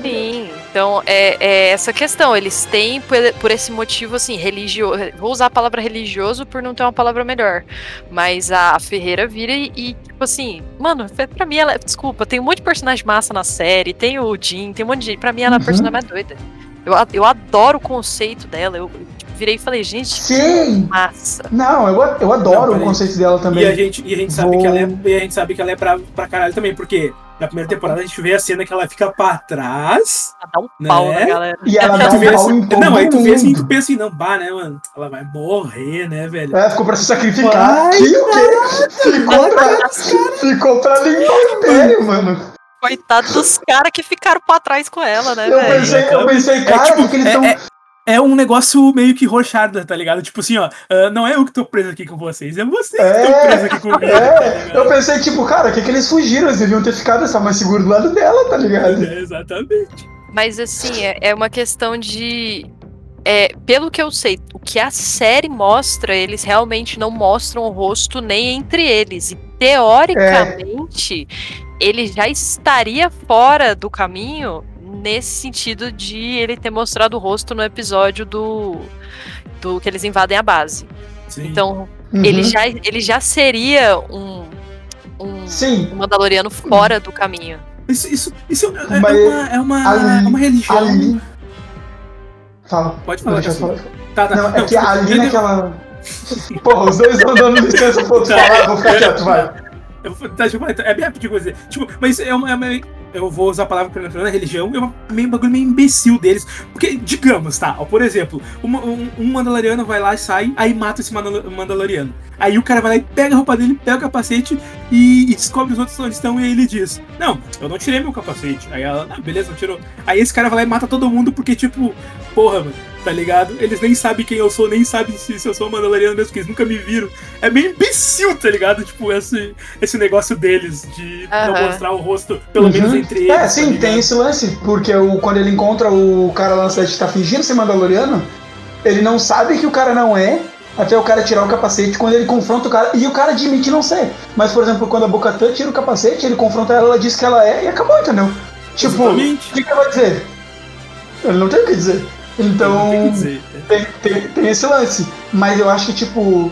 Sim, então é, é essa questão. Eles têm, por, por esse motivo, assim, religioso. Vou usar a palavra religioso por não ter uma palavra melhor. Mas a Ferreira vira e, e, tipo assim, mano, pra mim ela. Desculpa, tem um monte de personagem massa na série, tem o Jim, tem um monte de gente. Pra mim ela é a Uhum. personagem mais doida. Eu, eu adoro o conceito dela. Eu, eu, tipo, virei e falei, gente, que Sim! massa. Não, eu, eu adoro Não, o conceito dela E a também. gente, e a gente sabe Vou- que ela é, e a gente sabe que ela é brava pra caralho também, porque na primeira temporada a gente vê a cena que ela fica pra trás. Ela dá um Né? pau na galera. E ela dá um pau assim- em todo não, aí tu vê assim, tu pensa assim, não, bah, né, mano? Ela vai morrer, né, velho? Ela ficou pra se sacrificar. Vai, que o quê? Ficou pra, ficou pra limpar o império, mano. Coitado dos caras que ficaram pra trás com ela, né, Eu velho? pensei, eu pensei, cara, tipo, o que, que eles é- estão. é- É um negócio meio que rochada, tá ligado? Tipo assim, ó, ah, não é eu que tô preso aqui com vocês, é vocês que É, estão presos aqui comigo. tá É, ligado? eu pensei, tipo, cara, o que, que eles fugiram? Eles deviam ter ficado, estavam mais seguros do lado dela, tá ligado? É, exatamente. Mas assim, é, é uma questão de. É, pelo que eu sei, o que a série mostra, eles realmente não mostram o rosto nem entre eles. E teoricamente, ele já estaria fora do caminho nesse sentido de ele ter mostrado o rosto no episódio do. do que eles invadem a base. Sim. Então, Uhum. ele, já, ele já seria um. um Sim, um Mandaloriano fora do caminho. Isso, isso, isso é, é uma, é uma, ali- é uma religião. ali. Fala. Pode falar, falar. Tá, tá. Não, é que ali naquela. Porra, os dois estão dando licença pro outro Tá. falar, vou ficar quieto, vai. Eu, tá, tipo, é bem rapidinho coisa. Tipo, mas é uma. É uma eu vou usar a palavra não religião, é meio um bagulho meio imbecil deles. Porque, digamos, tá? Ó, por exemplo, uma- um, um Mandaloriano vai lá e sai, aí mata esse Mandal- Mandaloriano. Aí o cara vai lá e pega a roupa dele, pega o capacete e, e descobre os outros onde estão, e aí ele diz: Não, eu não tirei meu capacete. Aí ela, ah, beleza, não tirou. Aí esse cara vai lá e mata todo mundo porque, tipo, porra, mano. Tá ligado? Eles nem sabem quem eu sou, nem sabem se, se eu sou Mandaloriano mesmo, porque eles nunca me viram. É meio imbecil, tá ligado? Tipo, esse, esse negócio deles de não mostrar o rosto, pelo Uhum. menos entre eles. É, tá sim, ligado? tem esse lance, porque o, quando ele encontra o cara lá na cidade que tá fingindo ser Mandaloriano, ele não sabe que o cara não é, até o cara tirar o capacete, quando ele confronta o cara, e o cara admite não ser. Mas, por exemplo, quando a Bocatã tira o capacete, ele confronta ela, ela diz que ela é, e acabou, entendeu? Tipo, o que, que ele vai dizer? Ele não tem o que dizer. Então, tem tem, tem, esse lance. Mas eu acho que, tipo,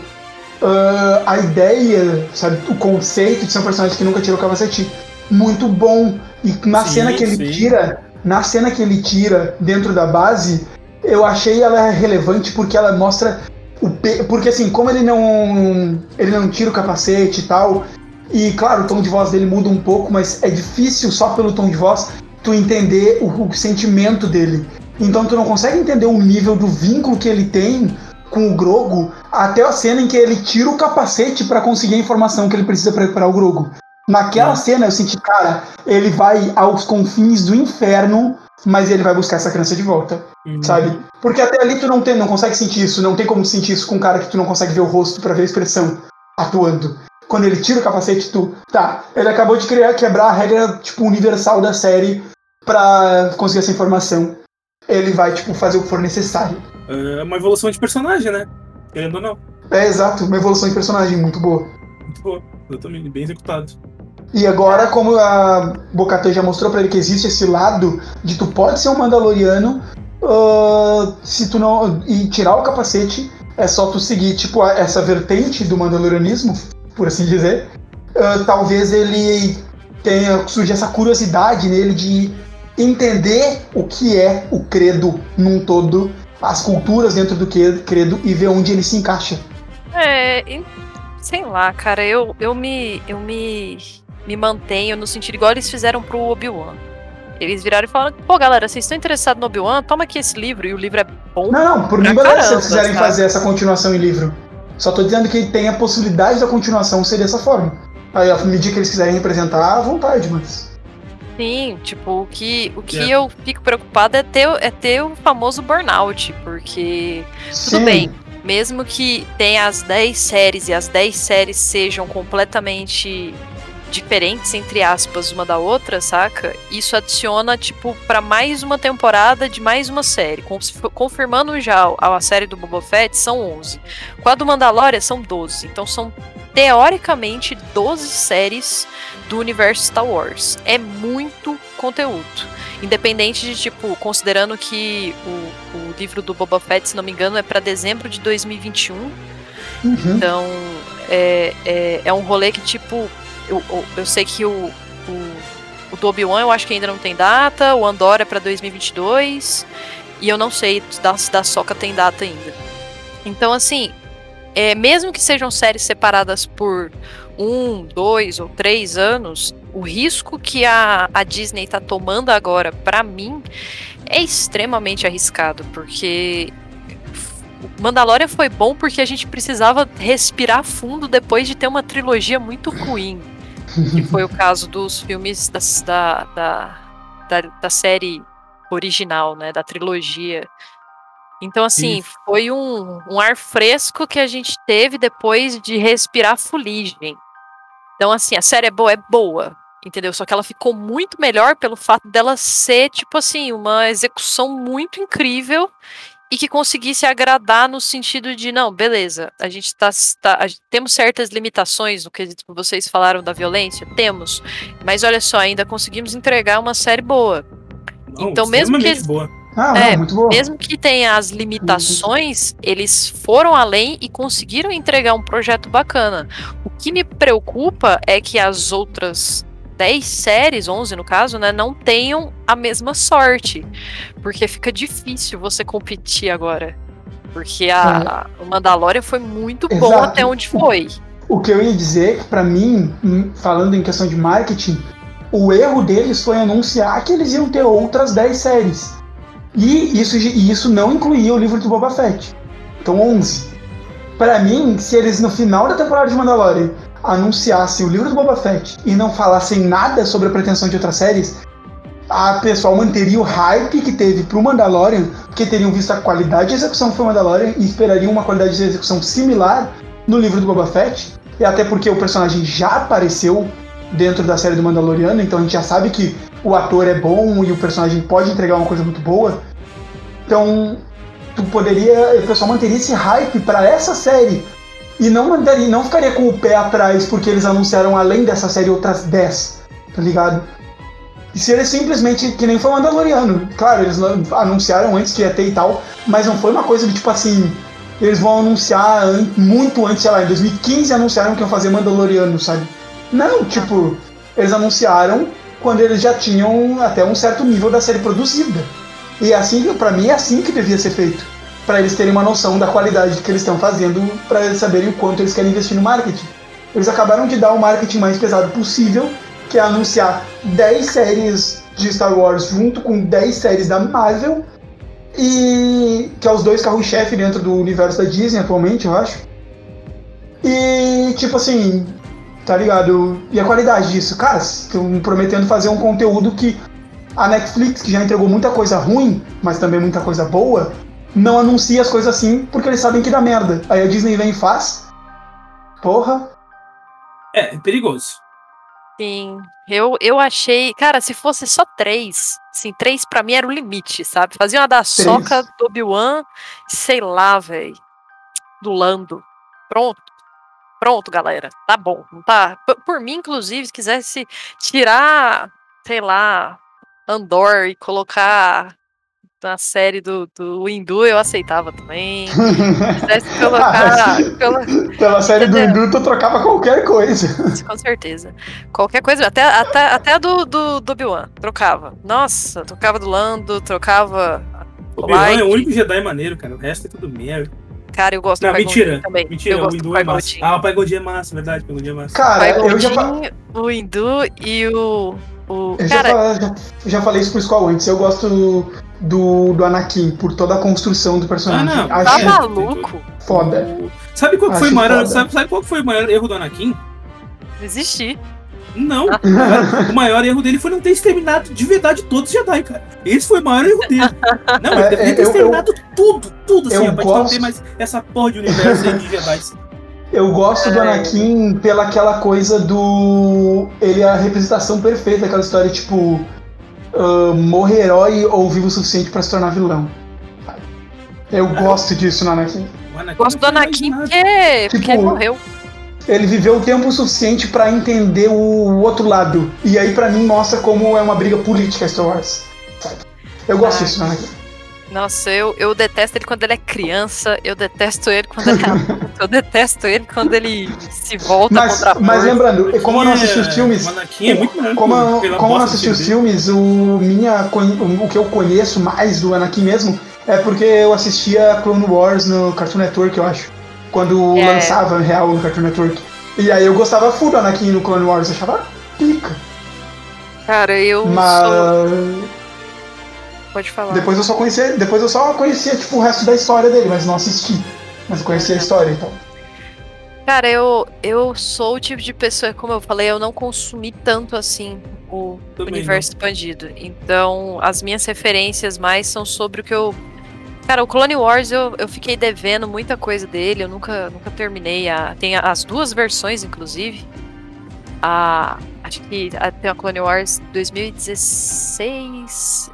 ah, a ideia, sabe, o conceito de ser um personagem que nunca tirou o capacete, muito bom. E na Sim, cena que ele sim. tira, na cena que ele tira dentro da base, eu achei ela relevante porque ela mostra o pe... porque assim, como ele não ele não tira o capacete e tal, e claro, o tom de voz dele muda um pouco, mas é difícil só pelo tom de voz tu entender o, o sentimento dele. Então tu não consegue entender o nível do vínculo que ele tem com o Grogo até a cena em que ele tira o capacete pra conseguir a informação que ele precisa pra recuperar o Grogo. Naquela Hum. cena eu senti, cara, ele vai aos confins do inferno, mas ele vai buscar essa criança de volta, Uhum. sabe? Porque até ali tu não tem, não consegue sentir isso, não tem como sentir isso com um cara que tu não consegue ver o rosto pra ver a expressão atuando. Quando ele tira o capacete, tu, tá, ele acabou de criar, quebrar a regra tipo universal da série pra conseguir essa informação. Ele vai tipo fazer o que for necessário. É uma evolução de personagem, né? Querendo ou não. É exato, uma evolução de personagem muito boa. Muito boa. Exatamente, bem executado. E agora, como a Bocatã já mostrou pra ele que existe esse lado de tu pode ser um Mandaloriano ah, se tu não e tirar o capacete, é só tu seguir tipo a- essa vertente do Mandalorianismo, por assim dizer. Ah, talvez ele tenha surge essa curiosidade nele de entender o que é o credo num todo, as culturas dentro do credo e ver onde ele se encaixa. É, sei lá, cara, eu, eu me. Eu me. Me mantenho no sentido igual eles fizeram pro Obi-Wan. Eles viraram e falaram, pô, galera, vocês estão interessados no Obi-Wan? Toma aqui esse livro, e o livro é bom. Não, não, por mim beleza se eles quiserem sabe? fazer essa continuação em livro. Só tô dizendo que tem a possibilidade da continuação ser dessa forma. Aí, à medida que eles quiserem representar, à vontade, mas. Sim, tipo, o que, o que É. eu fico preocupada é ter, é ter o famoso burnout, porque Sim. bem. mesmo que tenha as 10 séries e as 10 séries sejam completamente diferentes, entre aspas, uma da outra, saca? Isso adiciona, tipo, pra mais uma temporada de mais uma série. Conf- Confirmando já a a série do Boba Fett, são 11. Com a do Mandalorian, são 12. Então são, teoricamente, 12 séries do universo Star Wars. É muito conteúdo. Independente de, tipo, considerando que o, o livro do Boba Fett, se não me engano, é pra dezembro de 2021. Uhum. Então, é, é, é um rolê que, tipo, eu, eu, eu sei que o, o, o do Obi-Wan eu acho que ainda não tem data, o Andor é pra 2022, e eu não sei se da, da Soca tem data ainda. Então, assim, é, mesmo que sejam séries separadas por um, dois ou três anos, o risco que a, a Disney tá tomando agora, pra mim, é extremamente arriscado, porque Mandalorian foi bom porque a gente precisava respirar fundo depois de ter uma trilogia muito ruim. Que foi o caso dos filmes da, da, da, da série original, né? Da trilogia. Então, assim, Isso. foi um, um ar fresco que a gente teve depois de respirar fuligem. Então, assim, a série é boa, é boa. Entendeu? Só que ela ficou muito melhor pelo fato dela ser, tipo assim, uma execução muito incrível e que conseguisse agradar no sentido de, não, beleza, a gente tá, tá- a temos certas limitações no que vocês falaram da violência, temos, mas olha só, ainda conseguimos entregar uma série boa. Não, Então, mesmo que boa. Ah, É, muito boa. Mesmo que tenha as limitações, eles foram além e conseguiram entregar um projeto bacana. O que me preocupa é que as outras 10 séries, 11 no caso, né, não tenham a mesma sorte. Porque fica difícil você competir agora. Porque a, o Mandalorian foi muito bom Exato. até onde foi. O que eu ia dizer, que pra mim, falando em questão de marketing, o erro deles foi anunciar que eles iam ter outras 10 séries. E isso, e isso não incluía o livro do Boba Fett. Então 11. Pra mim, se eles no final da temporada de Mandalorian anunciassem o livro do Boba Fett e não falassem nada sobre a pretensão de outras séries, a pessoal manteria o hype que teve pro Mandalorian, porque teriam visto a qualidade de execução que foi Mandalorian e esperariam uma qualidade de execução similar no livro do Boba Fett, e até porque o personagem já apareceu dentro da série do Mandaloriano, então a gente já sabe que o ator é bom e o personagem pode entregar uma coisa muito boa. Então, tu poderia, o pessoal manteria esse hype para essa série e não mandaria, não ficaria com o pé atrás porque eles anunciaram além dessa série outras 10, tá ligado? E seria simplesmente que nem foi o Mandaloriano. Claro, eles anunciaram antes que ia ter e tal, mas não foi uma coisa de tipo assim, eles vão anunciar muito antes, sei lá, em 2015 anunciaram que iam fazer Mandaloriano, sabe? Não, tipo, eles anunciaram quando eles já tinham até um certo nível da série produzida. E assim, para mim, é assim que devia ser feito. Para eles terem uma noção da qualidade que eles estão fazendo, para eles saberem o quanto eles querem investir no marketing. Eles acabaram de dar o marketing mais pesado possível, que é anunciar 10 séries de Star Wars junto com 10 séries da Marvel, e que é os dois carros-chefe dentro do universo da Disney atualmente, eu acho. E tipo assim, tá ligado? E a qualidade disso, cara, estão prometendo fazer um conteúdo que a Netflix, que já entregou muita coisa ruim, mas também muita coisa boa, não anuncia as coisas assim porque eles sabem que dá merda. Aí a Disney vem e faz. Porra. É, é perigoso. Sim, eu, eu achei. Cara, se fosse só três, assim, três pra mim era o limite, sabe? Fazia uma da três. soca do Obi-Wan, sei lá, velho. Do Lando. Pronto. Pronto, galera. Tá bom. Não tá. Por, por mim, inclusive, se quisesse tirar, sei lá, Andor e colocar na série do, do Hindu, eu aceitava também. Se quisesse colocar. pela, pela série do Hindu, tu trocava qualquer coisa. Com certeza. Qualquer coisa, até, até, até a do, do, do Obi-Wan, trocava. Nossa, trocava do Lando, trocava. O Obi-Wan é o único Jedi maneiro, cara. O resto é tudo merda. Cara, eu gosto Não, do mentira. também. Mentira, eu o Hindu é massa. Ah, o Pai Godinho é massa, verdade. O Pai Godinho é massa. Cara, eu já. O Hindu e o o, eu cara... já, já, já, falei isso pro Skull antes. Eu gosto do, do Anakin por toda a construção do personagem. Ah, não. Acho tá maluco? Foda. Sabe qual foi o maior, sabe, sabe qual foi o maior erro do Anakin? Existir. Não, o maior erro dele foi não ter exterminado de verdade todos os Jedi, cara. Esse foi o maior erro dele. Não, ele é, deveria ter exterminado eu, tudo, tudo, assim, eu pra gosto... não ter mais essa porra de universo aí de Jedi. Eu gosto do é. Anakin pela aquela coisa do. Ele é a representação perfeita daquela história, tipo. Uh, morrer herói ou vivo o suficiente para se tornar vilão. Eu é. gosto disso no Anakin. Anakin gosto do Anakin porque, tipo, porque ele morreu. Ele viveu o tempo suficiente para entender o outro lado. E aí, para mim, mostra como é uma briga política Star Wars. Eu gosto ah. disso Anakin. Nossa, eu, eu detesto ele quando ele é criança, eu detesto ele quando ele é adulto, eu detesto ele quando ele se volta mas, contra a Mas lembrando, como eu não assisti os filmes. É muito como, eu, como eu não assisti os filmes, o, minha, o que eu conheço mais do Anakin mesmo é porque eu assistia Clone Wars no Cartoon Network, eu acho. Quando é. lançava real no Cartoon Network. E aí eu gostava full do Anakin no Clone Wars, eu achava pica. Cara, eu. Mas. Sou Pode falar. Depois eu só conhecia, depois eu só conhecia tipo o resto da história dele, mas não assisti. Mas eu conhecia a história então. Cara, eu, eu sou o tipo de pessoa, como eu falei, eu não consumi tanto assim o Também universo não. expandido. Então, as minhas referências mais são sobre o que eu. Cara, o Clone Wars eu, eu fiquei devendo muita coisa dele, eu nunca, nunca terminei. A, tem as duas versões, inclusive. A, acho que a, tem a Clone Wars 2016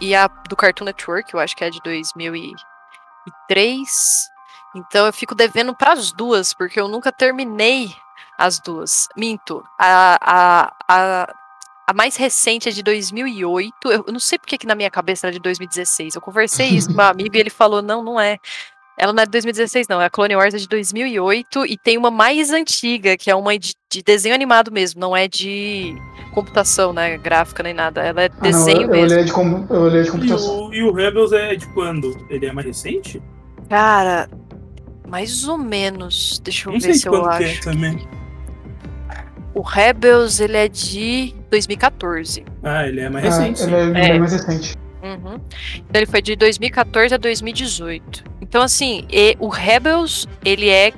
e a do Cartoon Network, eu acho que é de 2003. Então eu fico devendo para as duas, porque eu nunca terminei as duas. Minto. A, a, a, a mais recente é de 2008. Eu não sei porque que na minha cabeça era de 2016. Eu conversei isso com meu amigo e ele falou: não, não é. Ela não é de 2016, não. É a Clone Wars é de 2008 e tem uma mais antiga, que é uma de, de desenho animado mesmo, não é de computação, né? Gráfica nem nada. Ela é ah, desenho não, eu, mesmo. Eu olhei de, com, eu olhei de computação. E o, e o Rebels é de quando? Ele é mais recente? Cara, mais ou menos. Deixa eu não ver se eu acho. É também. O Rebels, ele é de 2014. Ah, ele é mais recente. Ah, ele é, é. mais recente. Uhum. Então ele foi de 2014 a 2018. Então, assim, e, o Rebels, ele é.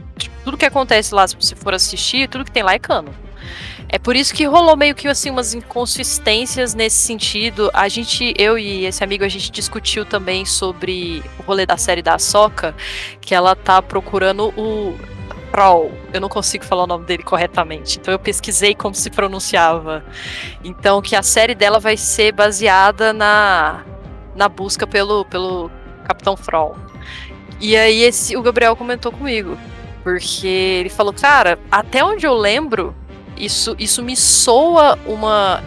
Tudo que acontece lá, se você for assistir, tudo que tem lá é cano. É por isso que rolou meio que assim umas inconsistências nesse sentido. A gente, eu e esse amigo, a gente discutiu também sobre o rolê da série da Soca, que ela tá procurando o Kroll. Eu não consigo falar o nome dele corretamente. Então eu pesquisei como se pronunciava. Então que a série dela vai ser baseada na na busca pelo pelo Capitão Froll. E aí esse, o Gabriel comentou comigo, porque ele falou, cara, até onde eu lembro, isso, isso me soa uma,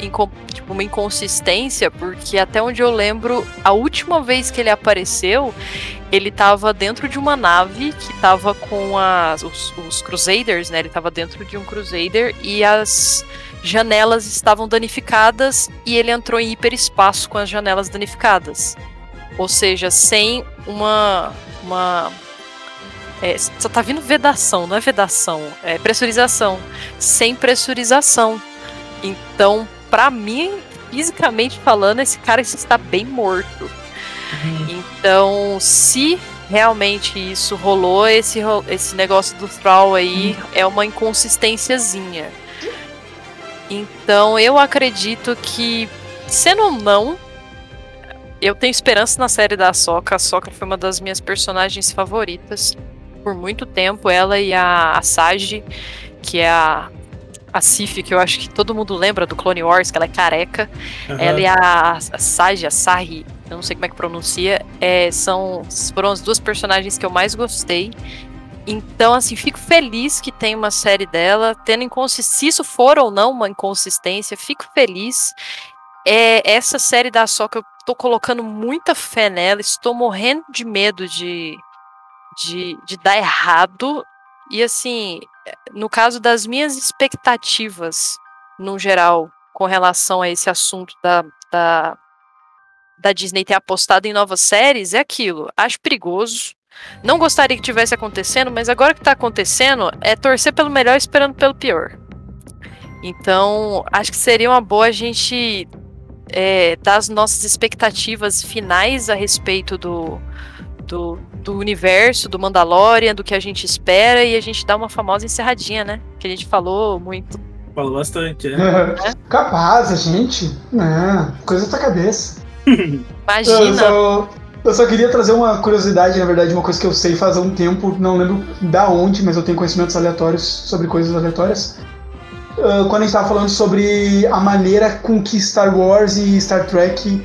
tipo, uma inconsistência, porque até onde eu lembro, a última vez que ele apareceu, ele estava dentro de uma nave que estava com as, os, os Crusaders, né? Ele estava dentro de um Crusader e as janelas estavam danificadas e ele entrou em hiperespaço com as janelas danificadas. Ou seja, sem uma. uma é, só tá vindo vedação, não é vedação, é pressurização. Sem pressurização. Então, para mim, fisicamente falando, esse cara está bem morto. Uhum. Então, se realmente isso rolou, esse, esse negócio do Thrall aí uhum. é uma inconsistênciazinha. Então, eu acredito que, sendo ou não, eu tenho esperança na série da Soca. A Soca foi uma das minhas personagens favoritas por muito tempo. Ela e a, a Sage, que é a, a Sif, que eu acho que todo mundo lembra do Clone Wars, que ela é careca. Uhum. Ela e a, a Sage, a Sahi, eu não sei como é que pronuncia, é, são, foram as duas personagens que eu mais gostei. Então, assim, fico feliz que tem uma série dela, tendo inconsistência, se isso for ou não uma inconsistência, fico feliz. É, essa série da Soca, eu tô colocando muita fé nela, estou morrendo de medo de, de, de dar errado. E assim, no caso das minhas expectativas, no geral, com relação a esse assunto da, da, da Disney ter apostado em novas séries, é aquilo. Acho perigoso. Não gostaria que tivesse acontecendo, mas agora que tá acontecendo, é torcer pelo melhor esperando pelo pior. Então, acho que seria uma boa a gente é, dar as nossas expectativas finais a respeito do, do, do universo, do Mandalorian, do que a gente espera, e a gente dá uma famosa encerradinha, né? Que a gente falou muito. Falou bastante, é. é. Capaz, a gente. Não, coisa da cabeça. Imagina. Eu só, eu só queria trazer uma curiosidade, na verdade, uma coisa que eu sei faz um tempo, não lembro da onde, mas eu tenho conhecimentos aleatórios sobre coisas aleatórias. Uh, quando a gente estava falando sobre a maneira com que Star Wars e Star Trek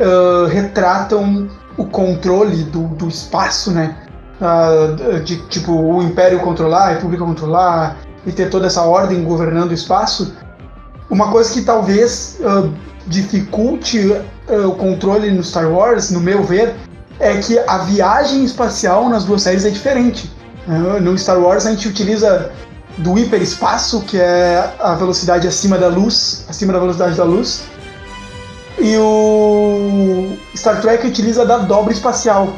uh, retratam o controle do, do espaço, né? Uh, de tipo o Império controlar, a República controlar e ter toda essa ordem governando o espaço. Uma coisa que talvez uh, dificulte uh, o controle no Star Wars, no meu ver, é que a viagem espacial nas duas séries é diferente. no Star Wars a gente utiliza do hiperespaço, que é a velocidade acima da luz, acima da velocidade da luz, e o Star Trek utiliza da dobra espacial,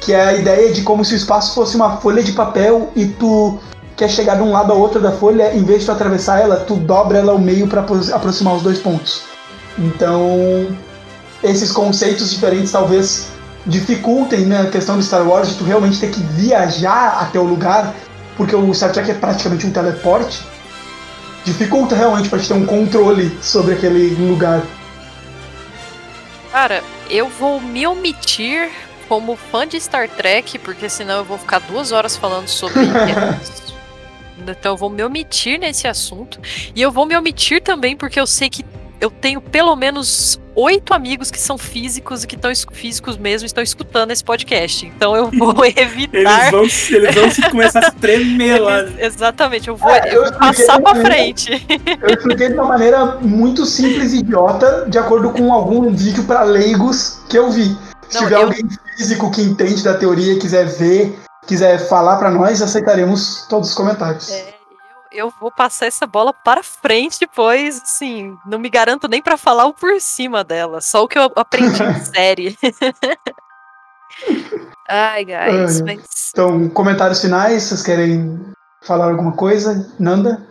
que é a ideia de como se o espaço fosse uma folha de papel e tu quer chegar de um lado ao outro da folha, em vez de tu atravessar ela, tu dobra ela ao meio para aproximar os dois pontos. Então, esses conceitos diferentes talvez dificultem né, a questão do Star Wars de tu realmente ter que viajar até o lugar, porque o Star Trek é praticamente um teleporte. Dificulta realmente para te ter um controle sobre aquele lugar. Cara, eu vou me omitir como fã de Star Trek, porque senão eu vou ficar duas horas falando sobre isso. Então eu vou me omitir nesse assunto. E eu vou me omitir também porque eu sei que eu tenho pelo menos oito amigos que são físicos e que estão físicos mesmo estão escutando esse podcast. Então eu vou evitar. eles, vão, eles vão começar a tremer lá. Exatamente, eu vou, é, eu eu passar para frente. Eu expliquei de uma maneira muito simples e idiota, de acordo com algum vídeo para leigos que eu vi. Se Não, tiver eu... alguém físico que entende da teoria e quiser ver, quiser falar para nós, aceitaremos todos os comentários. É eu vou passar essa bola para frente depois, assim, não me garanto nem para falar o por cima dela, só o que eu aprendi em série. Ai, guys, mas... Então, comentários finais, vocês querem falar alguma coisa? Nanda?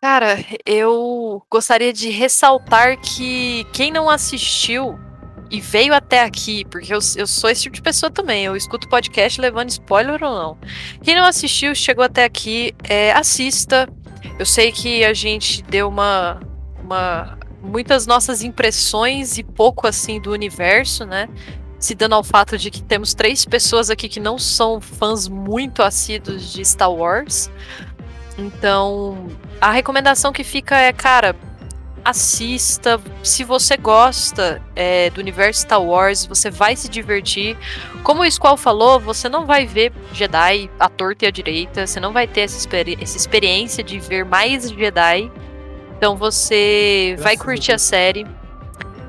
Cara, eu gostaria de ressaltar que quem não assistiu e veio até aqui, porque eu, eu sou esse tipo de pessoa também, eu escuto podcast levando spoiler ou não. Quem não assistiu, chegou até aqui, é, assista. Eu sei que a gente deu uma, uma muitas nossas impressões e pouco assim do universo, né? Se dando ao fato de que temos três pessoas aqui que não são fãs muito assíduos de Star Wars. Então, a recomendação que fica é, cara, assista. Se você gosta é, do universo Star Wars, você vai se divertir. Como o Squall falou, você não vai ver Jedi à torta e à direita. Você não vai ter essa, experi essa experiência de ver mais Jedi. Então você vai curtir a, série.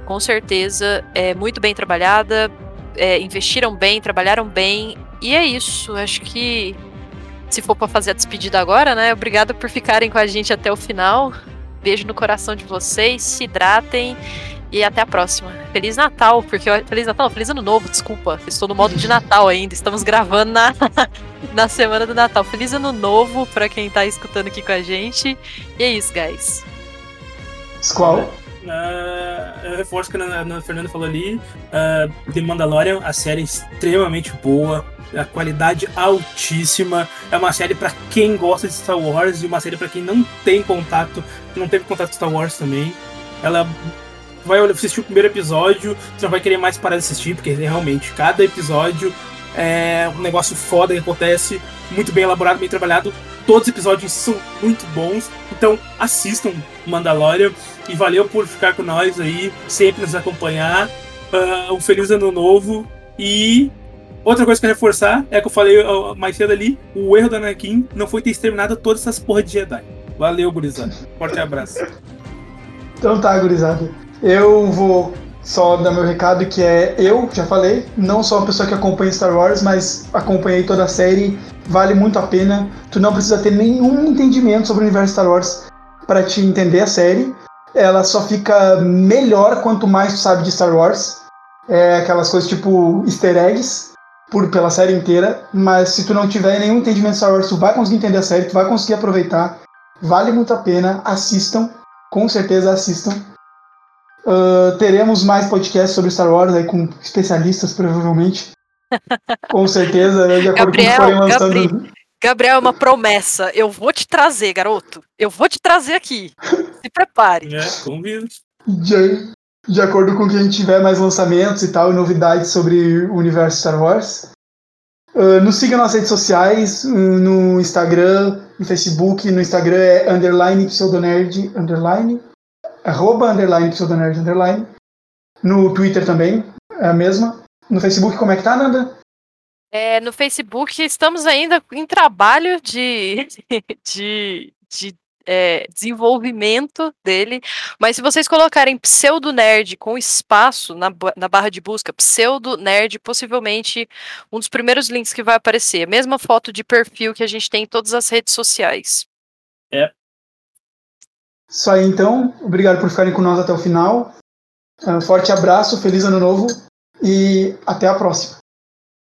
Com certeza. É muito bem trabalhada. É, investiram bem, trabalharam bem. E é isso. Acho que se for para fazer a despedida agora, né? Obrigada por ficarem com a gente até o final. Beijo no coração de vocês, se hidratem e até a próxima. Feliz Natal, porque Feliz Natal, Feliz Ano Novo, desculpa. Estou no modo de Natal ainda. Estamos gravando na, na semana do Natal. Feliz Ano Novo para quem tá escutando aqui com a gente. E é isso, guys. Qual? Uh, eu reforço o que a Fernanda falou ali. Uh, The Mandalorian, a série é extremamente boa, a qualidade altíssima. É uma série para quem gosta de Star Wars e uma série para quem não tem contato, não teve contato com Star Wars também. Ela vai assistir o primeiro episódio, você não vai querer mais parar de assistir, porque realmente cada episódio é um negócio foda que acontece, muito bem elaborado, bem trabalhado. Todos os episódios são muito bons, então assistam Mandalorian e valeu por ficar com nós aí, sempre nos acompanhar. Uh, um feliz ano novo e outra coisa que eu quero reforçar é que eu falei mais cedo ali: o erro da Anakin não foi ter exterminado todas essas porra de Jedi. Valeu, gurizada. Forte abraço. Então tá, gurizada. Eu vou só dar meu recado que é eu, já falei, não sou uma pessoa que acompanha Star Wars, mas acompanhei toda a série, vale muito a pena. Tu não precisa ter nenhum entendimento sobre o universo Star Wars para te entender a série. Ela só fica melhor quanto mais tu sabe de Star Wars. É aquelas coisas tipo easter eggs por, pela série inteira, mas se tu não tiver nenhum entendimento de Star Wars, tu vai conseguir entender a série, tu vai conseguir aproveitar. Vale muito a pena, assistam, com certeza assistam. Uh, teremos mais podcasts sobre Star Wars aí com especialistas, provavelmente. com certeza, de acordo Gabriel, com o que forem lançando. Gabriel, Gabriel, é uma promessa. Eu vou te trazer, garoto. Eu vou te trazer aqui. Se prepare. É, convido. De, de acordo com que a gente tiver mais lançamentos e tal, e novidades sobre o universo Star Wars. Uh, nos siga nas redes sociais, no Instagram, no Facebook. No Instagram é underline pseudonerd, underline arroba, underline, pseudonerd, underline. No Twitter também, é a mesma. No Facebook, como é que tá, Nanda? É, no Facebook estamos ainda em trabalho de, de, de é, desenvolvimento dele, mas se vocês colocarem pseudo nerd com espaço na, na barra de busca, pseudo nerd, possivelmente um dos primeiros links que vai aparecer, a mesma foto de perfil que a gente tem em todas as redes sociais. É, isso aí então. Obrigado por ficarem com nós até o final. Um forte abraço, feliz ano novo e até a próxima.